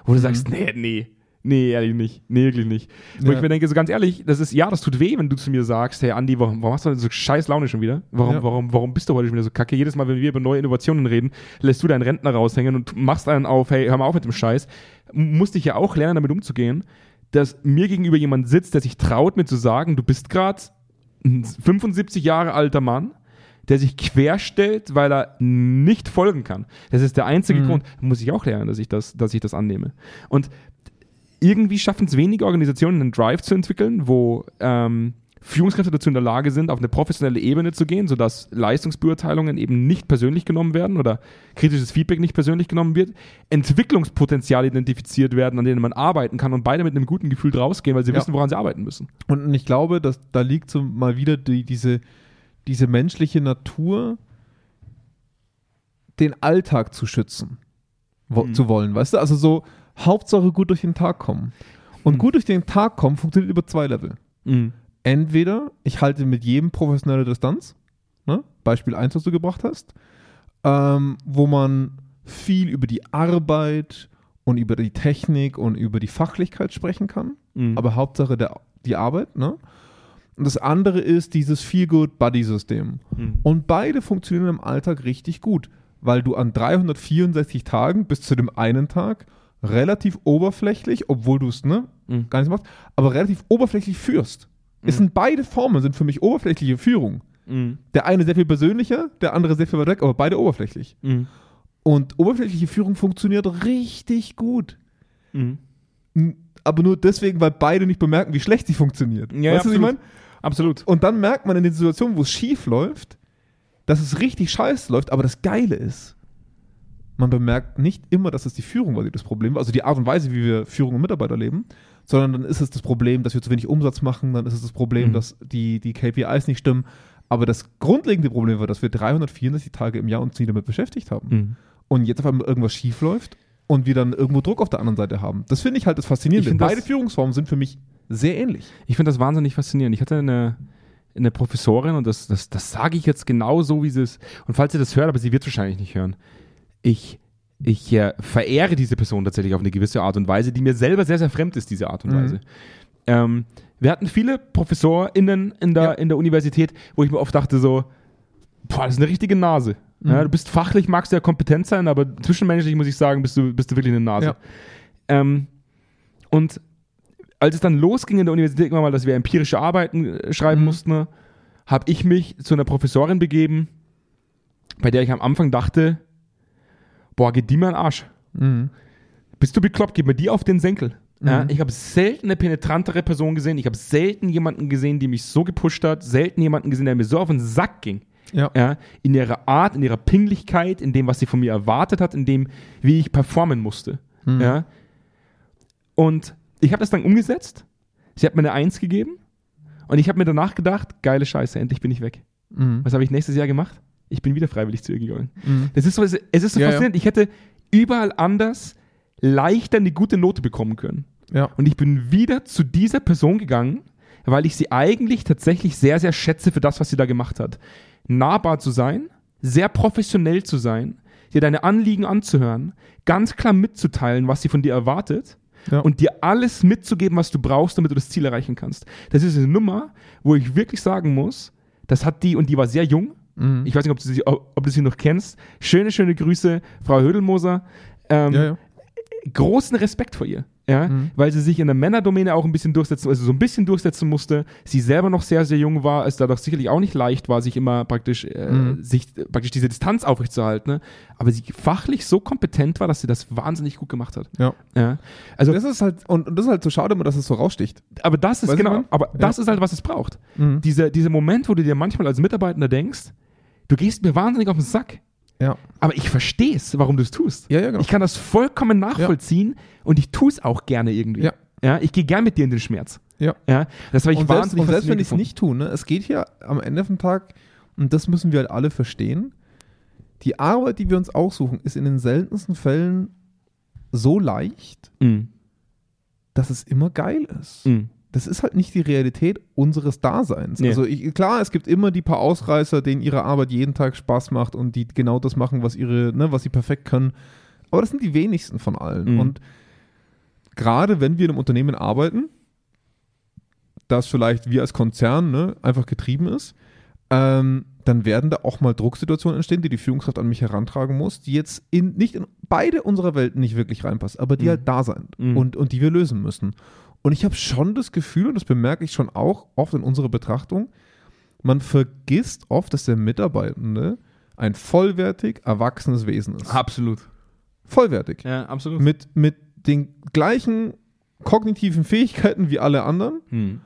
A: Wo du
B: Mhm.
A: sagst, nee, nee, nee, ehrlich nicht, nee, wirklich nicht. Wo
B: Ja.
A: ich mir denke, so ganz ehrlich, das ist, ja, das tut weh, wenn du zu mir sagst, hey Andi, warum, warum hast du denn so scheiß Laune schon wieder? Warum,
B: Ja.
A: warum, warum bist du heute schon wieder so kacke? Jedes Mal, wenn wir über neue Innovationen reden, lässt du deinen Rentner raushängen und machst einen auf, hey, hör mal auf mit dem Scheiß. M- Musste ich ja auch lernen, damit umzugehen, dass mir gegenüber jemand sitzt, der sich traut, mir zu sagen, du bist gerade ein 75 Jahre alter Mann, der sich querstellt, weil er nicht folgen kann. Das ist der einzige
B: Mhm.
A: Grund. Muss ich auch lernen, dass ich das, dass ich das annehme. Und irgendwie schaffen es wenige Organisationen, einen Drive zu entwickeln, wo ähm, Führungskräfte dazu in der Lage sind, auf eine professionelle Ebene zu gehen, sodass Leistungsbeurteilungen eben nicht persönlich genommen werden oder kritisches Feedback nicht persönlich genommen wird, Entwicklungspotenziale identifiziert werden, an denen man arbeiten kann und beide mit einem guten Gefühl rausgehen, weil sie
B: Ja.
A: wissen, woran sie arbeiten müssen.
B: Und ich glaube, dass da liegt so mal wieder die, diese, diese menschliche Natur, den Alltag zu schützen wo,
A: Mhm.
B: zu wollen, weißt du? Also so Hauptsache gut durch den Tag kommen. Und
A: Mhm.
B: gut durch den Tag kommen funktioniert über zwei Level. Entweder ich halte mit jedem professionelle Distanz, ne? Beispiel 1, was du gebracht hast, ähm, wo man viel über die Arbeit und über die Technik und über die Fachlichkeit sprechen kann
A: Mhm.
B: aber Hauptsache der, die Arbeit, ne? Und das andere ist dieses Feel-Good-Buddy-System.
A: Mhm.
B: Und beide funktionieren im Alltag richtig gut, weil du an 364 Tagen bis zu dem einen Tag relativ oberflächlich, obwohl du es ne,
A: Mhm.
B: gar nicht machst, aber relativ oberflächlich führst. Es
A: Mhm.
B: sind beide Formen, sind für mich oberflächliche Führung.
A: Mhm.
B: Der eine sehr viel persönlicher, der andere sehr viel weiter weg, aber beide oberflächlich.
A: Mhm.
B: Und oberflächliche Führung funktioniert richtig gut.
A: Mhm.
B: Aber nur deswegen, weil beide nicht bemerken, wie schlecht sie funktioniert.
A: Ja,
B: weißt du, was ich meine?
A: Absolut.
B: Und dann merkt man in den Situationen, wo es schief läuft, dass es richtig scheiße läuft, aber das Geile ist, man bemerkt nicht immer, dass es die Führung war, die das Problem war, also die Art und Weise, wie wir Führung und Mitarbeiter leben, sondern dann ist es das Problem, dass wir zu wenig Umsatz machen, dann ist es das Problem,
A: Mhm.
B: dass die, die KPIs nicht stimmen. Aber das grundlegende Problem war, dass wir 364 Tage im Jahr uns nie damit beschäftigt haben.
A: Mhm.
B: Und jetzt auf einmal irgendwas schief läuft und wir dann irgendwo Druck auf der anderen Seite haben. Das finde ich halt das Faszinierende. Beide Führungsformen sind für mich sehr ähnlich.
A: Ich finde das wahnsinnig faszinierend. Ich hatte eine, eine Professorin und das, das, das sage ich jetzt genau so, wie sie es. Und falls sie das hört, aber sie wird es wahrscheinlich nicht hören. Ich, ich äh, verehre diese Person tatsächlich auf eine gewisse Art und Weise, die mir selber sehr, sehr fremd ist, diese Art und
B: Mhm.
A: Weise. Ähm, wir hatten viele ProfessorInnen in der,
B: Ja.
A: in der Universität, wo ich mir oft dachte, so, boah, das ist eine richtige Nase. Ja,
B: Mhm.
A: du bist fachlich, magst du ja kompetent sein, aber zwischenmenschlich muss ich sagen, bist du, bist du wirklich eine Nase.
B: Ja.
A: Ähm, und als es dann losging in der Universität irgendwann mal, dass wir empirische Arbeiten äh, schreiben
B: Mhm.
A: mussten, habe ich mich zu einer Professorin begeben, bei der ich am Anfang dachte, boah, geht die mir an den Arsch.
B: Mhm.
A: Bist du bekloppt, gib mir die auf den Senkel. Ja,
B: Mhm.
A: ich habe selten eine penetrantere Person gesehen. Ich habe selten jemanden gesehen, die mich so gepusht hat. Selten jemanden gesehen, der mir so auf den Sack ging.
B: Ja.
A: Ja, in ihrer Art, in ihrer Pinglichkeit, in dem, was sie von mir erwartet hat, in dem, wie ich performen musste.
B: Mhm.
A: Ja. Und ich habe das dann umgesetzt. Sie hat mir eine Eins gegeben. Und ich habe mir danach gedacht, geile Scheiße, endlich bin ich weg.
B: Mhm.
A: Was habe ich nächstes Jahr gemacht? Ich bin wieder freiwillig zu ihr gegangen.
B: Mhm.
A: Das ist so, es ist so
B: Ja, ja.
A: faszinierend. Ich hätte überall anders leichter eine gute Note bekommen können.
B: Ja.
A: Und ich bin wieder zu dieser Person gegangen, weil ich sie eigentlich tatsächlich sehr, sehr schätze für das, was sie da gemacht hat. Nahbar zu sein, sehr professionell zu sein, dir deine Anliegen anzuhören, ganz klar mitzuteilen, was sie von dir erwartet
B: Ja.
A: und dir alles mitzugeben, was du brauchst, damit du das Ziel erreichen kannst. Das ist eine Nummer, wo ich wirklich sagen muss, das hat die, und die war sehr jung,
B: Mhm.
A: ich weiß nicht, ob du sie, ob du sie noch kennst. Schöne, schöne Grüße, Frau Hödelmoser. Ähm,
B: ja, ja.
A: Großen Respekt vor ihr. Ja,
B: Mhm.
A: weil sie sich in der Männerdomäne auch ein bisschen durchsetzen, also so ein bisschen durchsetzen musste. Sie selber noch sehr, sehr jung war, es dadurch sicherlich auch nicht leicht war, sich immer praktisch, äh,
B: Mhm.
A: sich praktisch diese Distanz aufrechtzuerhalten. Ne? Aber sie fachlich so kompetent war, dass sie das wahnsinnig gut gemacht hat.
B: Ja.
A: Ja. Also,
B: Das ist halt, und, das ist halt so schade immer, dass es so raussticht.
A: aber das ist
B: Weißt
A: genau, aber das ist halt, was es braucht.
B: Mhm.
A: Dieser, dieser Moment, wo du dir manchmal als Mitarbeitender denkst, du gehst mir wahnsinnig auf den Sack.
B: Ja.
A: Aber ich verstehe es, warum du es tust.
B: Ja, ja, genau.
A: Ich kann das vollkommen nachvollziehen und ich tue es auch gerne irgendwie.
B: Ja.
A: Ja, ich gehe gern mit dir in den Schmerz.
B: Ja.
A: Ja, das habe ich
B: und selbst, und selbst wenn ich es nicht tue, ne, es geht hier am Ende vom Tag, und das müssen wir halt alle verstehen, die Arbeit, die wir uns aussuchen, ist in den seltensten Fällen so leicht,
A: Mhm.
B: dass es immer geil ist.
A: Mhm.
B: Das ist halt nicht die Realität unseres Daseins.
A: Nee.
B: Also ich, klar, es gibt immer die paar Ausreißer, denen ihre Arbeit jeden Tag Spaß macht und die genau das machen, was ihre, ne, was sie perfekt können. Aber das sind die wenigsten von allen.
A: Mhm.
B: Und gerade wenn wir in einem Unternehmen arbeiten, das vielleicht wir als Konzern ne, einfach getrieben ist, ähm, dann werden da auch mal Drucksituationen entstehen, die die Führungskraft an mich herantragen muss, die jetzt in, nicht in beide unserer Welten nicht wirklich reinpassen, aber die
A: Mhm.
B: halt da sind
A: Mhm.
B: und, und die wir lösen müssen. Und ich habe schon das Gefühl, und das bemerke ich schon auch oft in unserer Betrachtung, man vergisst oft, dass der Mitarbeitende ein vollwertig erwachsenes Wesen ist.
A: Absolut.
B: Vollwertig.
A: Ja, absolut.
B: Mit, mit den gleichen kognitiven Fähigkeiten wie alle anderen
A: Mhm.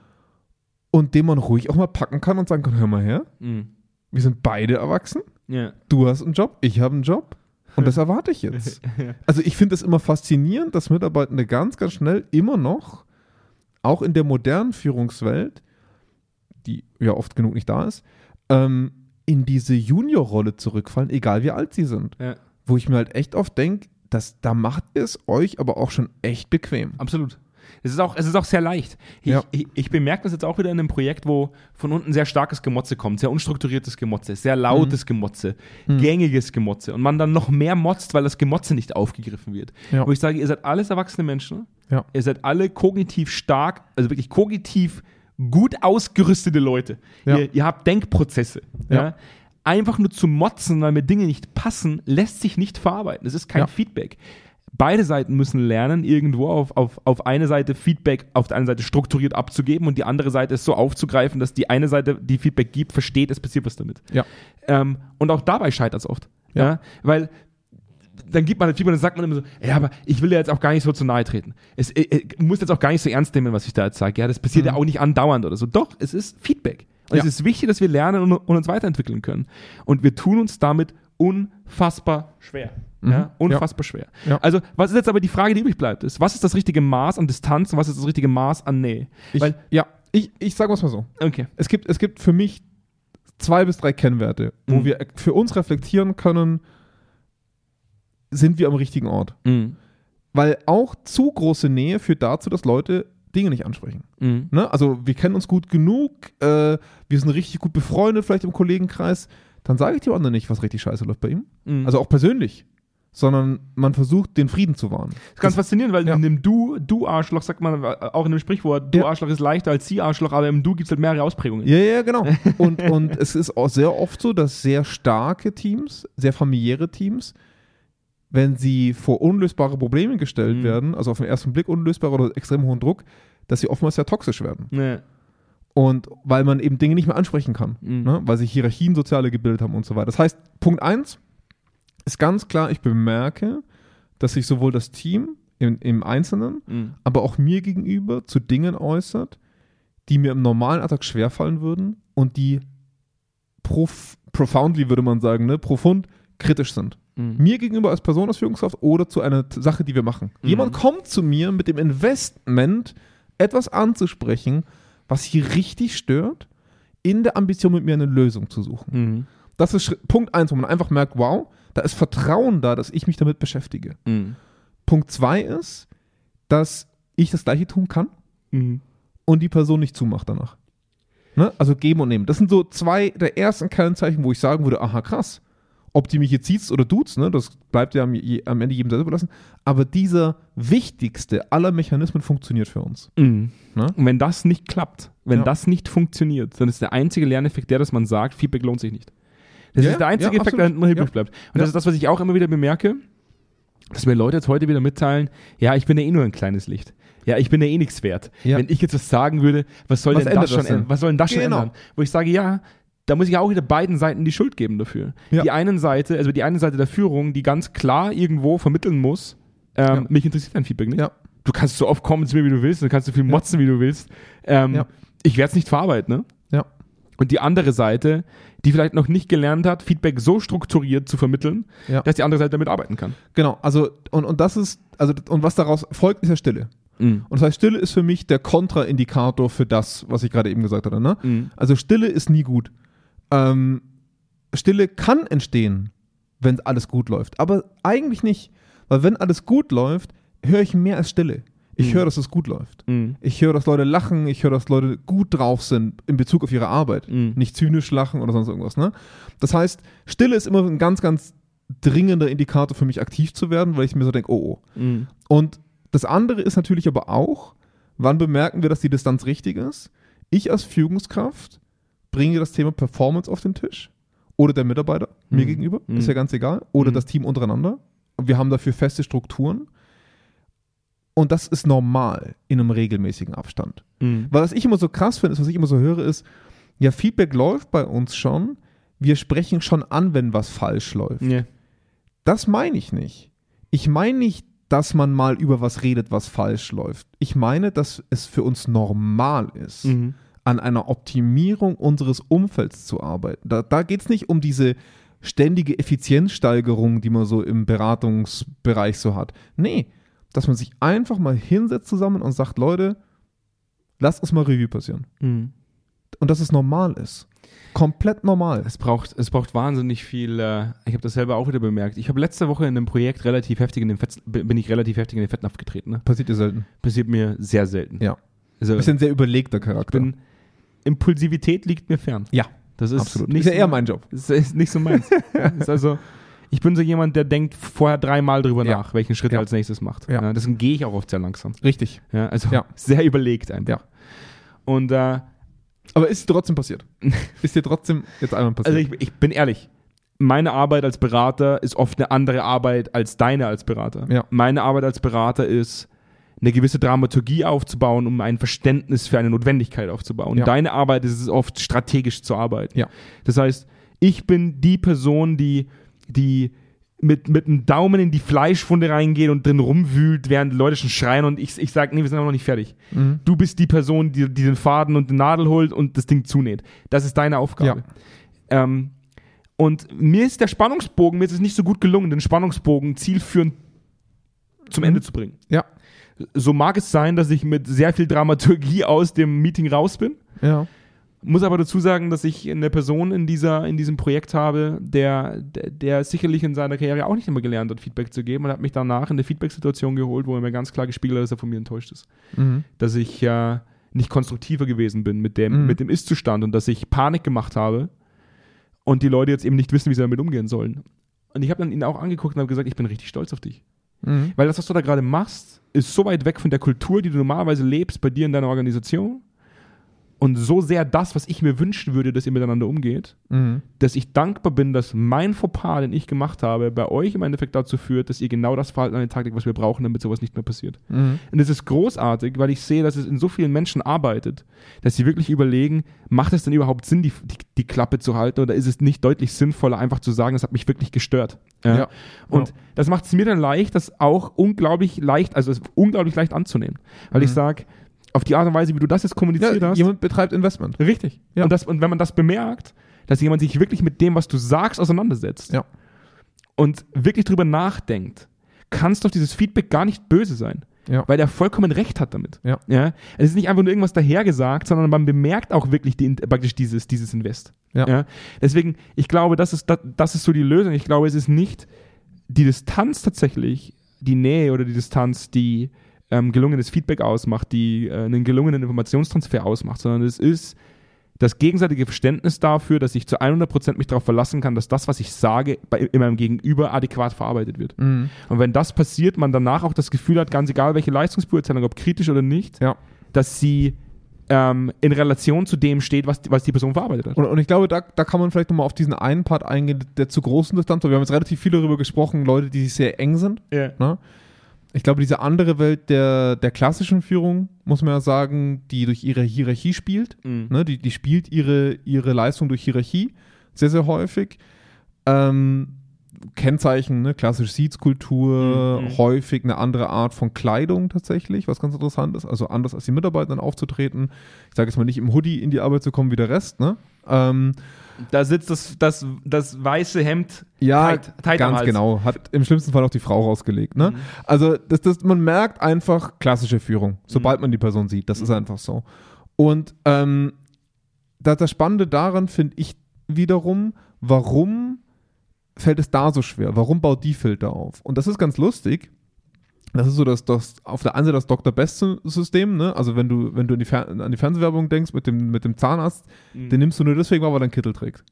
B: und den man ruhig auch mal packen kann und sagen kann, hör mal her,
A: Mhm.
B: wir sind beide erwachsen,
A: Ja.
B: du hast einen Job, ich habe einen Job und das erwarte ich jetzt. (laughs) Also ich finde es immer faszinierend, dass Mitarbeitende ganz, ganz schnell immer noch, auch in der modernen Führungswelt, die ja oft genug nicht da ist, ähm, in diese Juniorrolle zurückfallen, egal wie alt sie sind.
A: Ja.
B: Wo ich mir halt echt oft denke, da macht es euch aber auch schon echt bequem.
A: Absolut. Es ist auch, es ist auch sehr leicht. Ich,
B: Ja.
A: ich, ich bemerke das jetzt auch wieder in einem Projekt, wo von unten sehr starkes Gemotze kommt, sehr unstrukturiertes Gemotze, sehr lautes Gemotze, gängiges Gemotze und man dann noch mehr motzt, weil das Gemotze nicht aufgegriffen wird.
B: Ja.
A: Wo ich sage, ihr seid alles erwachsene Menschen,
B: Ja.
A: ihr seid alle kognitiv stark, also wirklich kognitiv gut ausgerüstete Leute. Ihr, ihr habt Denkprozesse. Einfach nur zu motzen, weil mir Dinge nicht passen, lässt sich nicht verarbeiten. Es ist kein. Feedback. Beide Seiten müssen lernen, irgendwo auf, auf, auf eine Seite Feedback auf der einen Seite strukturiert abzugeben und die andere Seite es so aufzugreifen, dass die eine Seite, die Feedback gibt, versteht, es passiert was damit.
B: Ja.
A: Ähm, und auch dabei scheitert es oft. Ja.
B: Ja.
A: Weil dann gibt man halt Feedback und dann sagt man immer so, ja, aber ich will dir jetzt auch gar nicht so zu nahe treten. Es äh, äh, muss jetzt auch gar nicht so ernst nehmen, was ich da jetzt sage. Ja, das passiert ja auch nicht andauernd oder so. Doch, es ist Feedback. Und
B: Ja.
A: es ist wichtig, dass wir lernen und, und uns weiterentwickeln können. Und wir tun uns damit unfassbar schwer. Ja, unfassbar schwer.
B: Ja.
A: Also, was ist jetzt aber die Frage, die übrig bleibt, ist, was ist das richtige Maß an Distanz und was ist das richtige Maß an Nähe?
B: Ich,
A: Weil,
B: ja, ich, ich sage mal so.
A: okay.
B: Es gibt, es gibt für mich zwei bis drei Kennwerte, wo
A: Mhm.
B: wir für uns reflektieren können, sind wir am richtigen Ort.
A: Mhm.
B: Weil auch zu große Nähe führt dazu, dass Leute Dinge nicht ansprechen.
A: Mhm.
B: Ne? Also wir kennen uns gut genug, äh, wir sind richtig gut befreundet, vielleicht im Kollegenkreis, dann sage ich dem anderen nicht, was richtig scheiße läuft bei ihm.
A: Mhm.
B: Also auch persönlich. Sondern man versucht, den Frieden zu wahren.
A: Das ist ganz faszinierend, weil
B: ja.
A: in dem Du, Du-Arschloch, sagt man äh, auch in dem Sprichwort,
B: Ja.
A: Du-Arschloch ist leichter als Sie-Arschloch, aber im Du gibt es halt mehrere Ausprägungen.
B: Ja, ja, genau. Und, und (laughs) es ist auch sehr oft so, dass sehr starke Teams, sehr familiäre Teams, wenn sie vor unlösbare Probleme gestellt
A: Mhm.
B: werden, also auf den ersten Blick unlösbar oder extrem hohen Druck, dass sie oftmals sehr toxisch werden.
A: Ja.
B: Und weil man eben Dinge nicht mehr ansprechen kann,
A: Mhm.
B: ne? weil sich Hierarchien soziale gebildet haben und so weiter. Das heißt, Punkt eins ist ganz klar, ich bemerke, dass sich sowohl das Team im, im Einzelnen,
A: Mhm.
B: aber auch mir gegenüber zu Dingen äußert, die mir im normalen Alltag schwerfallen würden und die prof profoundly, würde man sagen, ne, profund kritisch sind.
A: Mhm.
B: Mir gegenüber als Person als Führungskraft oder zu einer Sache, die wir machen.
A: Mhm.
B: Jemand kommt zu mir mit dem Investment, etwas anzusprechen, was hier richtig stört, in der Ambition, mit mir eine Lösung zu suchen. Das ist Schritt, Punkt eins, wo man einfach merkt, wow, da ist Vertrauen da, dass ich mich damit beschäftige.
A: Mhm.
B: Punkt zwei ist, dass ich das Gleiche tun kann
A: Mhm.
B: und die Person nicht zumacht danach. Ne? Also geben und nehmen. Das sind so zwei der ersten Kennzeichen, wo ich sagen würde, aha, krass. Ob die mich jetzt sieht oder duzt, ne? das bleibt ja am, am Ende jedem selber überlassen. Aber dieser wichtigste aller Mechanismen funktioniert für uns.
A: Mhm.
B: Ne?
A: Und wenn das nicht klappt, wenn
B: Ja.
A: das nicht funktioniert, dann ist der einzige Lerneffekt der, dass man sagt, Feedback lohnt sich nicht. Das
B: Ja,
A: ist der einzige
B: ja,
A: Effekt, der hinten übrig bleibt. Und das ist das, was ich auch immer wieder bemerke, dass mir Leute jetzt heute wieder mitteilen, ja, ich bin ja eh nur ein kleines Licht. Ja, ich bin ja eh nichts wert. Wenn ich jetzt was sagen würde, was soll
B: Was
A: denn das schon ändern? Was soll denn das schon
B: Genau.
A: ändern? Wo ich sage, ja, da muss ich auch wieder beiden Seiten die Schuld geben dafür.
B: Ja.
A: Die einen Seite, also die eine Seite der Führung, die ganz klar irgendwo vermitteln muss, ähm,
B: Ja.
A: mich interessiert dein Feedback nicht
B: Ja.
A: du kannst so oft kommen zu mir, wie du willst, du kannst so viel motzen, wie du willst. Ähm. Ich werde es nicht verarbeiten. Ne? Und die andere Seite, die vielleicht noch nicht gelernt hat, Feedback so strukturiert zu vermitteln,
B: Ja.
A: dass die andere Seite damit arbeiten kann.
B: Genau, also und, und das ist, also und was daraus folgt, ist ja Stille. Und das heißt, Stille ist für mich der Kontraindikator für das, was ich gerade eben gesagt hatte. Ne?
A: Mhm.
B: Also Stille ist nie gut. Ähm, Stille kann entstehen, wenn alles gut läuft, aber eigentlich nicht. Weil wenn alles gut läuft, höre ich mehr als Stille. Ich
A: Mhm.
B: höre, dass es gut läuft.
A: Mhm.
B: Ich höre, dass Leute lachen, ich höre, dass Leute gut drauf sind in Bezug auf ihre Arbeit.
A: Mhm.
B: Nicht zynisch lachen oder sonst irgendwas. Ne? Das heißt, Stille ist immer ein ganz, ganz dringender Indikator für mich aktiv zu werden, weil ich mir so denke, oh, oh.
A: Mhm.
B: Und das andere ist natürlich aber auch, wann bemerken wir, dass die Distanz richtig ist? Ich als Führungskraft bringe das Thema Performance auf den Tisch oder der Mitarbeiter mir
A: Mhm.
B: gegenüber,
A: Mhm.
B: ist ja ganz egal, oder das Team untereinander. Wir haben dafür feste Strukturen. Und das ist normal in einem regelmäßigen Abstand.
A: Mhm.
B: Weil was ich immer so krass finde, ist, was ich immer so höre, ist, ja, Feedback läuft bei uns schon, wir sprechen schon an, wenn was falsch läuft.
A: Ja.
B: Das meine ich nicht. Ich meine nicht dass man mal über was redet, was falsch läuft. Ich meine, dass es für uns normal ist,
A: Mhm.
B: an einer Optimierung unseres Umfelds zu arbeiten. Da, da geht es nicht um diese ständige Effizienzsteigerung, die man so im Beratungsbereich so hat. Nee, dass man sich einfach mal hinsetzt zusammen und sagt, Leute, lasst uns mal Revue passieren.
A: Mhm.
B: Und dass es normal ist. Komplett normal.
A: Es braucht, es braucht wahnsinnig viel. Äh, ich habe das selber auch wieder bemerkt. Ich habe letzte Woche in einem Projekt relativ heftig in den Fett, bin ich relativ heftig in den Fettnapf getreten. Ne?
B: Passiert dir selten.
A: Passiert mir sehr selten.
B: Ja.
A: Also,
B: ein sehr überlegter Charakter.
A: bin, Impulsivität liegt mir fern.
B: ja,
A: Das ist
B: absolut.
A: nicht
B: ist ja
A: so
B: eher mein Job.
A: Das ist nicht so meins. (laughs) ist also, ich bin so jemand, der denkt vorher dreimal drüber
B: Ja.
A: nach, welchen Schritt
B: Ja.
A: er als nächstes macht.
B: Ja.
A: deswegen gehe ich auch oft sehr langsam.
B: Richtig.
A: Ja, also (laughs) sehr überlegt einfach.
B: Ja.
A: Und äh,
B: Aber ist trotzdem passiert? (laughs) ist dir trotzdem jetzt einmal passiert?
A: also ich, ich bin ehrlich, meine Arbeit als Berater ist oft eine andere Arbeit als deine als Berater.
B: Ja.
A: Meine Arbeit als Berater ist, eine gewisse Dramaturgie aufzubauen, um ein Verständnis für eine Notwendigkeit aufzubauen.
B: Ja.
A: Deine Arbeit ist es oft, strategisch zu arbeiten.
B: Ja.
A: Das heißt, ich bin die Person, die, die mit, mit einem Daumen in die Fleischwunde reingeht und drin rumwühlt, während die Leute schon schreien und ich, ich sage, nee, wir sind noch nicht fertig.
B: Mhm.
A: Du bist die Person, die, die den Faden und die Nadel holt und das Ding zunäht. Das ist deine Aufgabe. Ähm, und mir ist der Spannungsbogen, mir ist es nicht so gut gelungen, den Spannungsbogen zielführend zum
B: Mhm.
A: Ende zu bringen.
B: Ja.
A: So mag es sein, dass ich mit sehr viel Dramaturgie aus dem Meeting raus bin.
B: Ja.
A: Muss aber dazu sagen, dass ich eine Person in, dieser, in diesem Projekt habe, der, der, der sicherlich in seiner Karriere auch nicht immer gelernt hat, Feedback zu geben und hat mich danach in eine Feedback-Situation geholt, wo er mir ganz klar gespiegelt hat, dass er von mir enttäuscht ist.
B: Mhm.
A: Dass ich äh, nicht konstruktiver gewesen bin mit dem,
B: Mhm.
A: mit dem Ist-Zustand und dass ich Panik gemacht habe und die Leute jetzt eben nicht wissen, wie sie damit umgehen sollen. Und ich habe dann ihn auch angeguckt und habe gesagt, ich bin richtig stolz auf dich.
B: Mhm.
A: Weil das, was du da gerade machst, ist so weit weg von der Kultur, die du normalerweise lebst bei dir in deiner Organisation. Und so sehr das, was ich mir wünschen würde, dass ihr miteinander umgeht,
B: Mhm.
A: dass ich dankbar bin, dass mein Fauxpas, den ich gemacht habe, bei euch im Endeffekt dazu führt, dass ihr genau das Verhalten an den Tag legt, was wir brauchen, damit sowas nicht mehr passiert.
B: Mhm.
A: Und es ist großartig, weil ich sehe, dass es in so vielen Menschen arbeitet, dass sie wirklich überlegen, macht es denn überhaupt Sinn, die, die, die Klappe zu halten oder ist es nicht deutlich sinnvoller, einfach zu sagen, das hat mich wirklich gestört. Ja.
B: Ja.
A: Und
B: Ja.
A: das macht es mir dann leicht, das auch unglaublich leicht, also unglaublich leicht anzunehmen. Weil ich
B: Mhm.
A: sage, auf die Art und Weise, wie du das jetzt kommuniziert
B: Ja,
A: hast,
B: jemand betreibt Investment.
A: richtig.
B: Ja.
A: Und, das, und wenn man das bemerkt, dass jemand sich wirklich mit dem, was du sagst, auseinandersetzt
B: Ja.
A: und wirklich drüber nachdenkt, kann es doch dieses Feedback gar nicht böse sein
B: Ja.
A: weil er vollkommen recht hat damit.
B: Ja.
A: Ja? Es ist nicht einfach nur irgendwas dahergesagt, sondern man bemerkt auch wirklich die, praktisch dieses, dieses Invest.
B: Ja.
A: Deswegen, ich glaube, das ist, das, das ist so die Lösung. Ich glaube, es ist nicht die Distanz tatsächlich, die Nähe oder die Distanz, die ähm, gelungenes Feedback ausmacht, die äh, einen gelungenen Informationstransfer ausmacht, sondern es ist das gegenseitige Verständnis dafür, dass ich zu 100% mich darauf verlassen kann, dass das, was ich sage, bei, in meinem Gegenüber adäquat verarbeitet wird.
B: Mhm.
A: Und wenn das passiert, man danach auch das Gefühl hat, ganz egal welche Leistungsbeurteilung, ob kritisch oder nicht,
B: Ja.
A: dass sie ähm, in Relation zu dem steht, was, was die Person verarbeitet hat.
B: Und, und ich glaube, da, da kann man vielleicht nochmal auf diesen einen Part eingehen, der zu großen Distanz. Wir haben jetzt relativ viel darüber gesprochen, Leute, die sich sehr eng sind.
A: Ja.
B: Ne? Ich glaube, diese andere Welt der, der klassischen Führung, muss man ja sagen, die durch ihre Hierarchie spielt.
A: Mhm.
B: Ne? Die, die spielt ihre, ihre Leistung durch Hierarchie sehr, sehr häufig. Ähm, Kennzeichen, ne? klassisch Seeds-Kultur,
A: Mhm, mhm.
B: häufig eine andere Art von Kleidung tatsächlich, was ganz interessant ist. Also anders als die Mitarbeiter aufzutreten. Ich sage jetzt mal nicht im Hoodie in die Arbeit zu kommen wie der Rest. Ne? Ähm,
A: Da sitzt das, das, das weiße Hemd
B: ja,
A: tight, tight
B: ganz genau. Hat im schlimmsten Fall auch die Frau rausgelegt. Ne?
A: Mhm.
B: Also das, das, man merkt einfach klassische Führung, sobald
A: Mhm.
B: man die Person sieht. Das ist einfach so. Und ähm, da, das Spannende daran finde ich wiederum, warum fällt es da so schwer? Warum baut die Filter auf? Und das ist ganz lustig. Das ist so das, das auf der einen Seite das Dr. Best-System, ne? Also wenn du, wenn du an die, an die Fernsehwerbung denkst mit dem, mit dem Zahnarzt,
A: Mhm.
B: den nimmst du nur deswegen weil er einen Kittel trägt.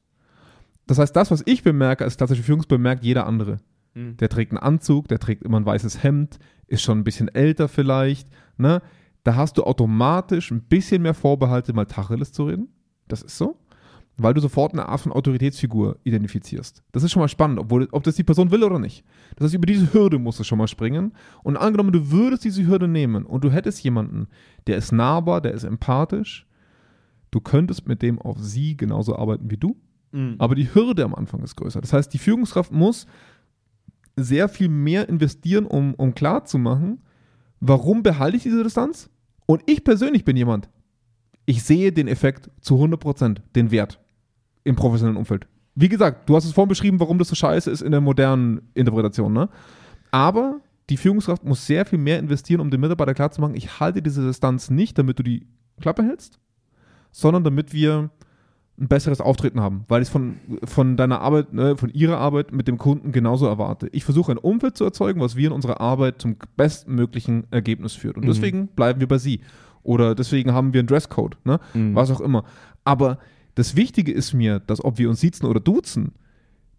B: Das heißt, das, was ich bemerke als klassische Führungskraft, bemerkt jeder andere.
A: Mhm.
B: Der trägt einen Anzug, der trägt immer ein weißes Hemd, ist schon ein bisschen älter vielleicht. Ne? Da hast du automatisch ein bisschen mehr Vorbehalte, mal Tacheles zu reden. Das ist so. Weil du sofort eine Art von Autoritätsfigur identifizierst. Das ist schon mal spannend, obwohl, ob das die Person will oder nicht. Das heißt, über diese Hürde musst du schon mal springen. Und angenommen, du würdest diese Hürde nehmen und du hättest jemanden, der ist nahbar, der ist empathisch, du könntest mit dem auf sie genauso arbeiten wie du.
A: Mhm.
B: Aber die Hürde am Anfang ist größer. Das heißt, die Führungskraft muss sehr viel mehr investieren, um, um klarzumachen, warum behalte ich diese Distanz? Und ich persönlich bin jemand, ich sehe den Effekt zu 100%, den Wert im professionellen Umfeld. Wie gesagt, du hast es vorhin beschrieben, warum das so scheiße ist in der modernen Interpretation, ne? Aber die Führungskraft muss sehr viel mehr investieren, um dem Mitarbeiter klarzumachen, ich halte diese Distanz nicht, damit du die Klappe hältst, sondern damit wir ein besseres Auftreten haben, weil ich es von, von deiner Arbeit, ne, von ihrer Arbeit mit dem Kunden genauso erwarte. Ich versuche ein Umfeld zu erzeugen, was wir in unserer Arbeit zum bestmöglichen Ergebnis führt. Und
A: Mhm.
B: deswegen bleiben wir bei sie. Oder deswegen haben wir einen Dresscode, ne?
A: Mhm.
B: was auch immer. Aber das Wichtige ist mir, dass ob wir uns sitzen oder duzen,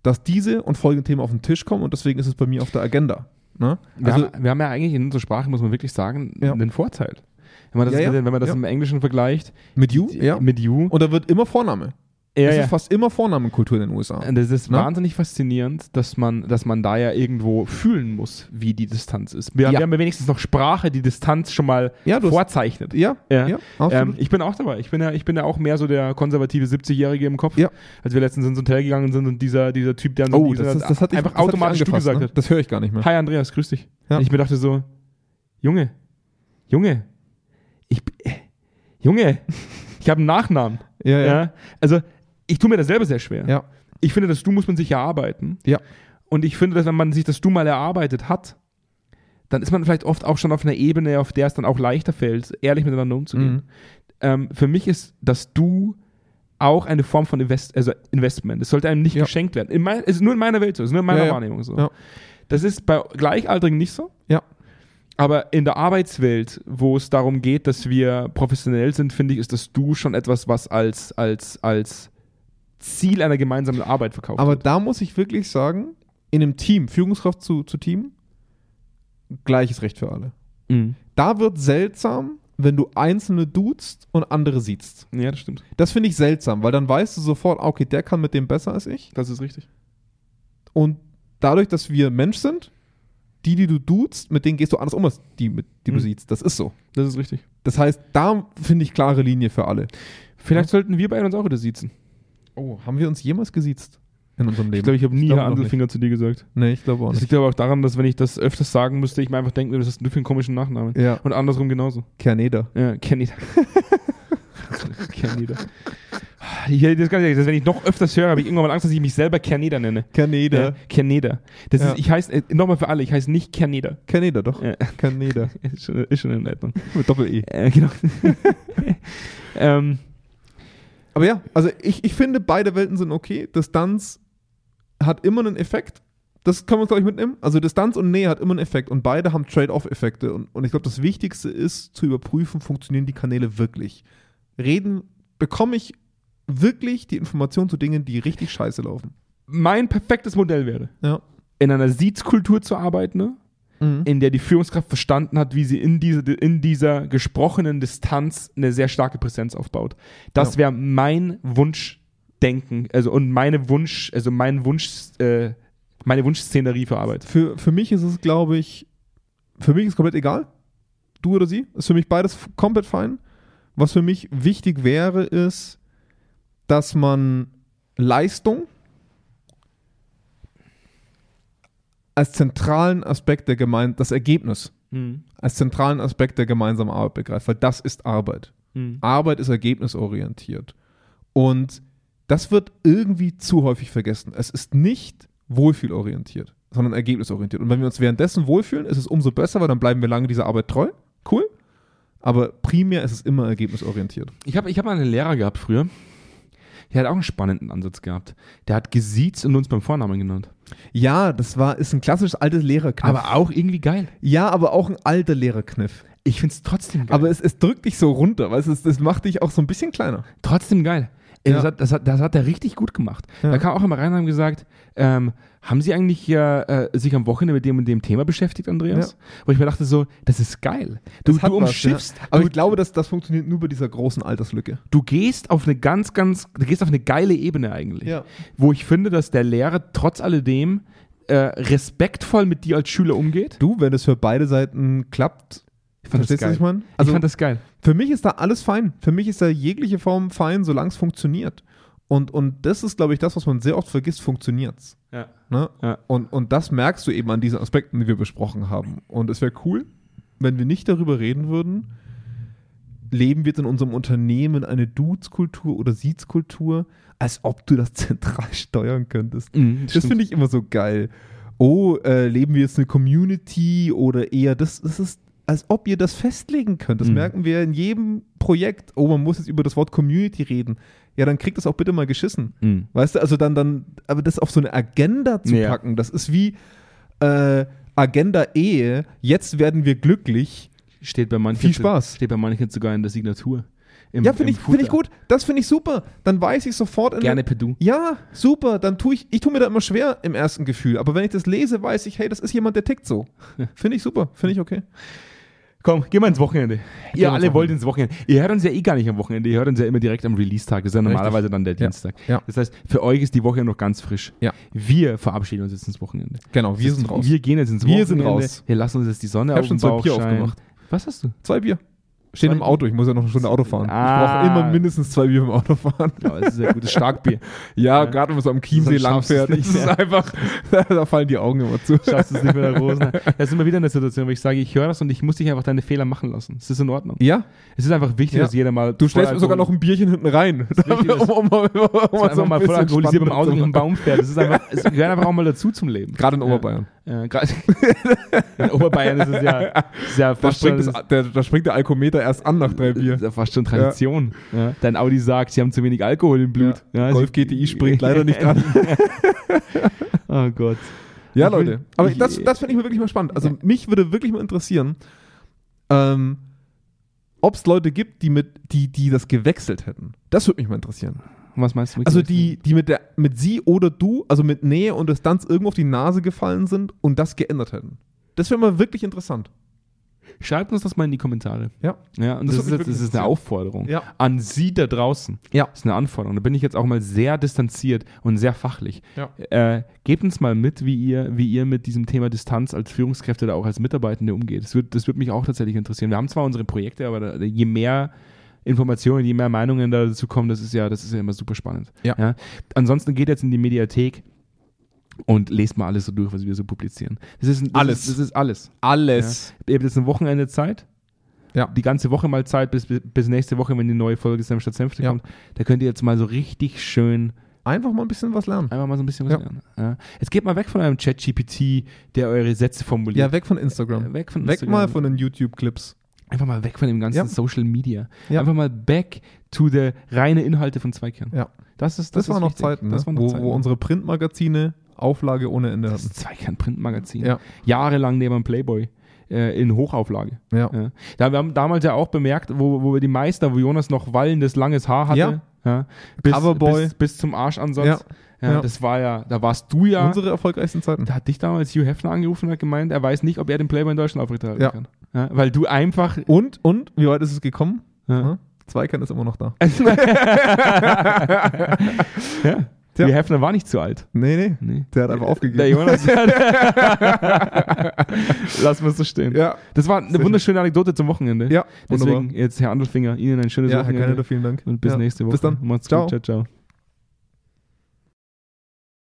B: dass diese und folgende Themen auf den Tisch kommen und deswegen ist es bei mir auf der Agenda. Ne?
A: Wir,
B: Also,
A: haben, wir haben ja eigentlich in unserer Sprache, muss man wirklich sagen,
B: Ja.
A: einen Vorteil. Wenn man das,
B: Ja, ja.
A: wenn man das im Englischen vergleicht,
B: mit you, ja.
A: mit you,
B: Und da wird immer Vorname.
A: Ja,
B: es
A: ja.
B: ist fast immer Vornamenkultur in den USA.
A: Das ist
B: Ne?
A: wahnsinnig faszinierend, dass man, dass man da ja irgendwo fühlen muss, wie die Distanz ist. Wir,
B: Ja.
A: wir haben ja wenigstens noch Sprache, die Distanz schon mal vorzeichnet.
B: Ja,
A: Ja. Ähm, ich bin auch dabei. Ich bin ja, ich bin ja auch mehr so der konservative 70-Jährige im Kopf. Als wir letztens ins Hotel gegangen sind und dieser, dieser Typ, der
B: oh, das, ist, das hat
A: einfach
B: das hat dich
A: automatisch du
B: angefasst,
A: gesagt
B: ne?
A: hat.
B: Das höre ich gar nicht mehr.
A: Hi Andreas, grüß dich. Und ich mir dachte so, Junge, Junge, ich, äh, Junge, ich habe einen Nachnamen.
B: Ja,
A: Ja.
B: ja.
A: Also ich tue mir das selber sehr schwer.
B: Ja.
A: Ich finde, das Du muss man sich erarbeiten.
B: Ja.
A: Und ich finde, dass wenn man sich das Du mal erarbeitet hat, dann ist man vielleicht oft auch schon auf einer Ebene, auf der es dann auch leichter fällt, ehrlich miteinander umzugehen.
B: Mhm.
A: Ähm, für mich ist das Du auch eine Form von Invest also Investment. Es sollte einem nicht
B: Ja.
A: geschenkt werden. In mein, es ist nur in meiner Welt so, es ist nur in meiner
B: ja.
A: Wahrnehmung so.
B: Ja.
A: Das ist bei Gleichaltrigen nicht so.
B: Ja.
A: Aber in der Arbeitswelt, wo es darum geht, dass wir professionell sind, finde ich, ist das Du schon etwas, was als, als, als Ziel einer gemeinsamen Arbeit verkauft
B: Aber
A: wird.
B: da muss ich wirklich sagen, in einem Team, Führungskraft zu, zu Team, gleiches Recht für alle.
A: Mhm.
B: Da wird seltsam, wenn du Einzelne duzt und andere siehst.
A: Ja, das stimmt.
B: Das finde ich seltsam, weil dann weißt du sofort, ah, okay, der kann mit dem besser als ich.
A: Das ist richtig.
B: Und dadurch, dass wir Mensch sind, die, die du duzt, mit denen gehst du anders um als die, mit, die
A: Mhm.
B: du siehst. Das ist so.
A: Das ist richtig.
B: Das heißt, da finde ich klare Linie für alle.
A: Vielleicht sollten wir beide uns auch wieder siezen.
B: Oh, haben wir uns jemals gesiezt in unserem Leben?
A: Ich glaube, ich habe nie
B: noch
A: Andelfinger zu dir gesagt.
B: Nee, ich glaube auch
A: Das
B: nicht.
A: liegt aber auch daran, dass wenn ich das öfters sagen müsste, ich mir einfach denken würde, hast denn du für einen komischen Nachnamen?
B: Ja,
A: Und andersrum genauso.
B: Kerneder.
A: Ja, Canada. (laughs) Canada. Ich, das kann ich, das, wenn ich noch öfters höre, habe ich irgendwann mal Angst, dass ich mich selber Canada nenne.
B: Kerneder.
A: Ja. Das
B: Ja.
A: ist, ich heiße, äh, nochmal für alle, ich heiße nicht Canada.
B: Kerneder, doch.
A: Ja.
B: Kerneder. (laughs)
A: Ist schon, ist schon in Ordnung.
B: Mit Doppel-E.
A: Äh, genau. (laughs) ähm,
B: Aber ja, also ich, ich finde, beide Welten sind okay. Distanz hat immer einen Effekt. Das können wir uns, glaube ich, mitnehmen. Also Distanz und Nähe hat immer einen Effekt und beide haben Trade-off-Effekte. Und, und ich glaube, das Wichtigste ist zu überprüfen, funktionieren die Kanäle wirklich. Reden, bekomme ich wirklich die Information zu Dingen, die richtig scheiße laufen.
A: mein perfektes Modell wäre,
B: Ja.
A: in einer Siezkultur zu arbeiten, ne?
B: Mhm.
A: in der die Führungskraft verstanden hat, wie sie in, diese, in dieser gesprochenen Distanz eine sehr starke Präsenz aufbaut. Das
B: Ja.
A: wäre mein Wunschdenken, also und meine Wunsch, also mein Wunsch, äh, meine Wunschszenerie für Arbeit.
B: Für, für mich ist es, glaube ich, für mich ist komplett egal. Du oder sie. Ist für mich beides komplett fein. Was für mich wichtig wäre, ist, dass man Leistung als zentralen Aspekt der Gemeinde, das Ergebnis
A: Mhm.
B: als zentralen Aspekt der gemeinsamen Arbeit begreift, weil das ist Arbeit.
A: Mhm.
B: Arbeit ist ergebnisorientiert. Und das wird irgendwie zu häufig vergessen. Es ist nicht wohlfühlorientiert, sondern ergebnisorientiert. Und wenn wir uns währenddessen wohlfühlen, ist es umso besser, weil dann bleiben wir lange dieser Arbeit treu. Cool. Aber primär ist es immer ergebnisorientiert.
A: Ich habe ich hab mal einen Lehrer gehabt früher, der hat auch einen spannenden Ansatz gehabt. Der hat gesiezt und uns beim Vornamen genannt.
B: Ja, das war, ist ein klassisches altes Lehrerkniff.
A: Aber auch irgendwie geil.
B: ja, aber auch ein alter Lehrerkniff.
A: Ich finde es trotzdem geil.
B: Aber es, es drückt dich so runter, weil es, es macht dich auch so ein bisschen kleiner.
A: Trotzdem geil. Ey, Das,
B: Ja.
A: hat, das, hat, das hat er richtig gut gemacht.
B: Ja.
A: Da kam auch immer rein und haben gesagt, ähm, haben Sie eigentlich ja, äh, sich am Wochenende mit dem und dem Thema beschäftigt, Andreas? Wo ich mir dachte so, das ist geil. Du, du
B: was,
A: umschiffst,
B: ja. Aber
A: du,
B: ich glaube, dass das funktioniert nur bei dieser großen Alterslücke.
A: du gehst auf eine ganz, ganz, du gehst auf eine geile Ebene eigentlich.
B: Ja.
A: Wo ich finde, dass der Lehrer trotz alledem äh, respektvoll mit dir als Schüler umgeht.
B: Du, wenn es für beide Seiten klappt,
A: Ich fand
B: verstehst du,
A: geil.
B: was ich meine?
A: ich
B: Also
A: fand das geil.
B: für mich ist da alles fein. Für mich ist da jegliche Form fein, solange es funktioniert. Und, und das ist, glaube ich, das, was man sehr oft vergisst, funktioniert's.
A: Ja.
B: Ne?
A: Ja.
B: Und, und das merkst du eben an diesen Aspekten, die wir besprochen haben. Und es wäre cool, wenn wir nicht darüber reden würden, leben wir jetzt in unserem Unternehmen eine Dudes-Kultur oder Siez-Kultur, als ob du das (laughs) zentral steuern könntest.
A: Mhm,
B: Das finde ich immer so geil. Oh, äh, leben wir jetzt eine Community oder eher das, das ist, als ob ihr das festlegen könnt. Das
A: Mhm.
B: merken wir in jedem Projekt. Oh, man muss jetzt über das Wort Community reden. Ja, dann kriegt das auch bitte mal geschissen.
A: Mhm.
B: Weißt du, also dann, dann, aber das auf so eine Agenda zu
A: Ja.
B: packen, das ist wie äh, Agenda Ehe, jetzt werden wir glücklich.
A: Steht bei manchen
B: Viel Spaß.
A: Steht bei manchen sogar in der Signatur. Im,
B: ja, finde ich, find ich gut. Das finde ich super. Dann weiß ich sofort
A: Gerne per Du.
B: Ja, super. Dann tue ich, ich tue mir da immer schwer im ersten Gefühl. Aber wenn ich das lese, weiß ich, hey, das ist jemand, der tickt so. (laughs) Finde ich super. Finde ich okay.
A: Komm, gehen wir ins Wochenende.
B: wir
A: Ihr alle wollt
B: Wochenende.
A: ins Wochenende. Ihr hört uns ja eh gar nicht am Wochenende. Ihr hört uns ja immer direkt am Release-Tag. Das ist ja
B: Richtig.
A: normalerweise dann der
B: Ja.
A: Dienstag.
B: Ja.
A: Das heißt, für euch ist die Woche noch ganz frisch.
B: Ja.
A: Wir verabschieden uns jetzt ins Wochenende.
B: Genau, wir
A: Das
B: sind raus.
A: Wir gehen jetzt ins
B: Wir
A: Wochenende.
B: sind raus.
A: Wir lassen uns jetzt die Sonne
B: Ich
A: auf
B: schon
A: den
B: zwei
A: Bauch
B: Bier
A: scheinen.
B: aufgemacht.
A: Was hast du?
B: Zwei Bier. Stehen im Auto. Ich muss ja noch eine Stunde Auto fahren.
A: Ah.
B: Ich brauche immer mindestens zwei Bier im Auto fahren.
A: Ja, das ist ja gutes Starkbier. (laughs)
B: Ja,
A: Ja.
B: gerade wenn man so am Chiemsee langfährt.
A: es
B: Das ist einfach, (laughs) da fallen die Augen immer zu.
A: Schaffst du es nicht mit der Rosen. Da sind wir wieder in der Situation, wo ich sage, ich höre das und ich muss dich einfach deine Fehler machen lassen. Es ist in Ordnung.
B: Ja,
A: Es ist einfach wichtig,
B: Ja.
A: dass jeder mal.
B: du stellst mir sogar noch
A: ein
B: Bierchen hinten rein.
A: wichtig, (laughs)
B: um, um, um, um, um
A: einfach mal voll alkoholisiert beim Auto gegen einen Baum fährt. Das ist einfach, es gehört einfach auch mal dazu zum Leben.
B: Gerade in. Oberbayern.
A: Ja, gerade (laughs) in Oberbayern ist es ja, ist ja
B: Da springt,
A: schon,
B: das, der, da springt der Alkometer erst an nach drei Bier.
A: ist ja fast schon Tradition. Ja. Dein Audi sagt, sie haben zu wenig Alkohol im Blut.
B: Ja.
A: Ja,
B: Golf GTI springt (laughs) leider nicht an. (laughs)
A: oh Gott.
B: Ja,
A: Ich
B: Leute. Aber
A: ich-
B: das, das finde ich mir wirklich mal spannend. Also mich würde wirklich mal interessieren, ähm, ob es Leute gibt, die mit, die, die das gewechselt hätten. Das würde mich mal interessieren.
A: Was meinst du? mit
B: Also die, die mit der, mit sie oder du, also mit Nähe und Distanz irgendwo auf die Nase gefallen sind und das geändert hätten. Das wäre mal wirklich interessant.
A: Schreibt uns das mal in die Kommentare.
B: Ja.
A: Ja, und
B: Das
A: das,
B: würde
A: ist, jetzt, das ist eine. Aufforderung
B: Ja.
A: an Sie da draußen.
B: Ja.
A: Das ist eine Anforderung. Da bin ich jetzt auch mal sehr distanziert und sehr fachlich.
B: Ja.
A: Äh, gebt uns mal mit, wie ihr, wie ihr mit diesem Thema Distanz als Führungskräfte oder auch als Mitarbeitende umgeht. Das wird, das wird mich auch tatsächlich interessieren. Wir haben zwar unsere Projekte, aber da, je mehr Informationen, je mehr Meinungen da dazu kommen, das ist ja, das ist ja immer super spannend.
B: Ja.
A: Ansonsten geht jetzt in die Mediathek und lest mal alles so durch, was wir so publizieren. Das ist, das
B: Alles.
A: Ist, das ist alles.
B: Alles.
A: Ihr habt jetzt ein Wochenende Zeit.
B: Ja.
A: Die ganze Woche mal Zeit, bis, bis nächste Woche, wenn die neue Folge Senf statt Senfte
B: Ja.
A: kommt. Da könnt ihr jetzt mal so richtig schön
B: Einfach mal ein bisschen was lernen.
A: einfach mal so ein bisschen was
B: Ja.
A: lernen. Ja. Jetzt geht mal weg von einem Chat-GPT, der eure Sätze formuliert.
B: Ja, weg von Instagram.
A: Äh, weg von
B: Weg
A: Instagram.
B: mal von den YouTube-Clips.
A: Einfach mal weg von dem ganzen
B: Ja.
A: Social Media.
B: Ja.
A: Einfach mal back to the reine Inhalte von Zweikern.
B: Ja.
A: Das ist
B: Das,
A: das,
B: waren noch
A: wichtig.
B: Zeiten, ne?
A: Das waren noch
B: wo,
A: Zeiten.
B: wo unsere Printmagazine Auflage ohne Ende
A: das
B: hatten.
A: ist Zweikern Printmagazin.
B: Ja.
A: Jahrelang neben Playboy äh, in Hochauflage.
B: Ja.
A: Ja. Da, wir haben damals ja auch bemerkt, wo, wo wir die Meister, wo Jonas noch wallendes, langes Haar hatte.
B: Ja.
A: Ja. Bis,
B: Coverboy.
A: Bis, bis zum Arschansatz.
B: Ja.
A: Das war ja, da warst du ja.
B: Unsere erfolgreichsten Zeiten.
A: da hat dich damals Hugh Hefner angerufen und hat gemeint, er weiß nicht, ob er den Playboy in Deutschland aufrechterhalten kann. Ja, weil du einfach.
B: Und, und, wie weit ist es gekommen?
A: Ja.
B: Ja. Zweikern ist immer noch da. (laughs)
A: ja.
B: Tja.
A: Hugh Hefner war nicht zu alt.
B: Nee, nee.
A: Nee.
B: Der hat einfach aufgegeben.
A: Der Jonas. (laughs) Lass mal so stehen.
B: Ja.
A: Das war eine
B: Sehr
A: wunderschöne Anekdote zum Wochenende.
B: Ja,
A: Deswegen
B: wunderbar.
A: jetzt Herr Andelfinger, Ihnen ein schönes
B: Ja, Herr
A: Wochenende.
B: Kennedy, vielen Dank.
A: Und bis
B: ja.
A: nächste Woche.
B: Bis dann.
A: Macht's
B: Ciao.
A: gut. Ciao, ciao.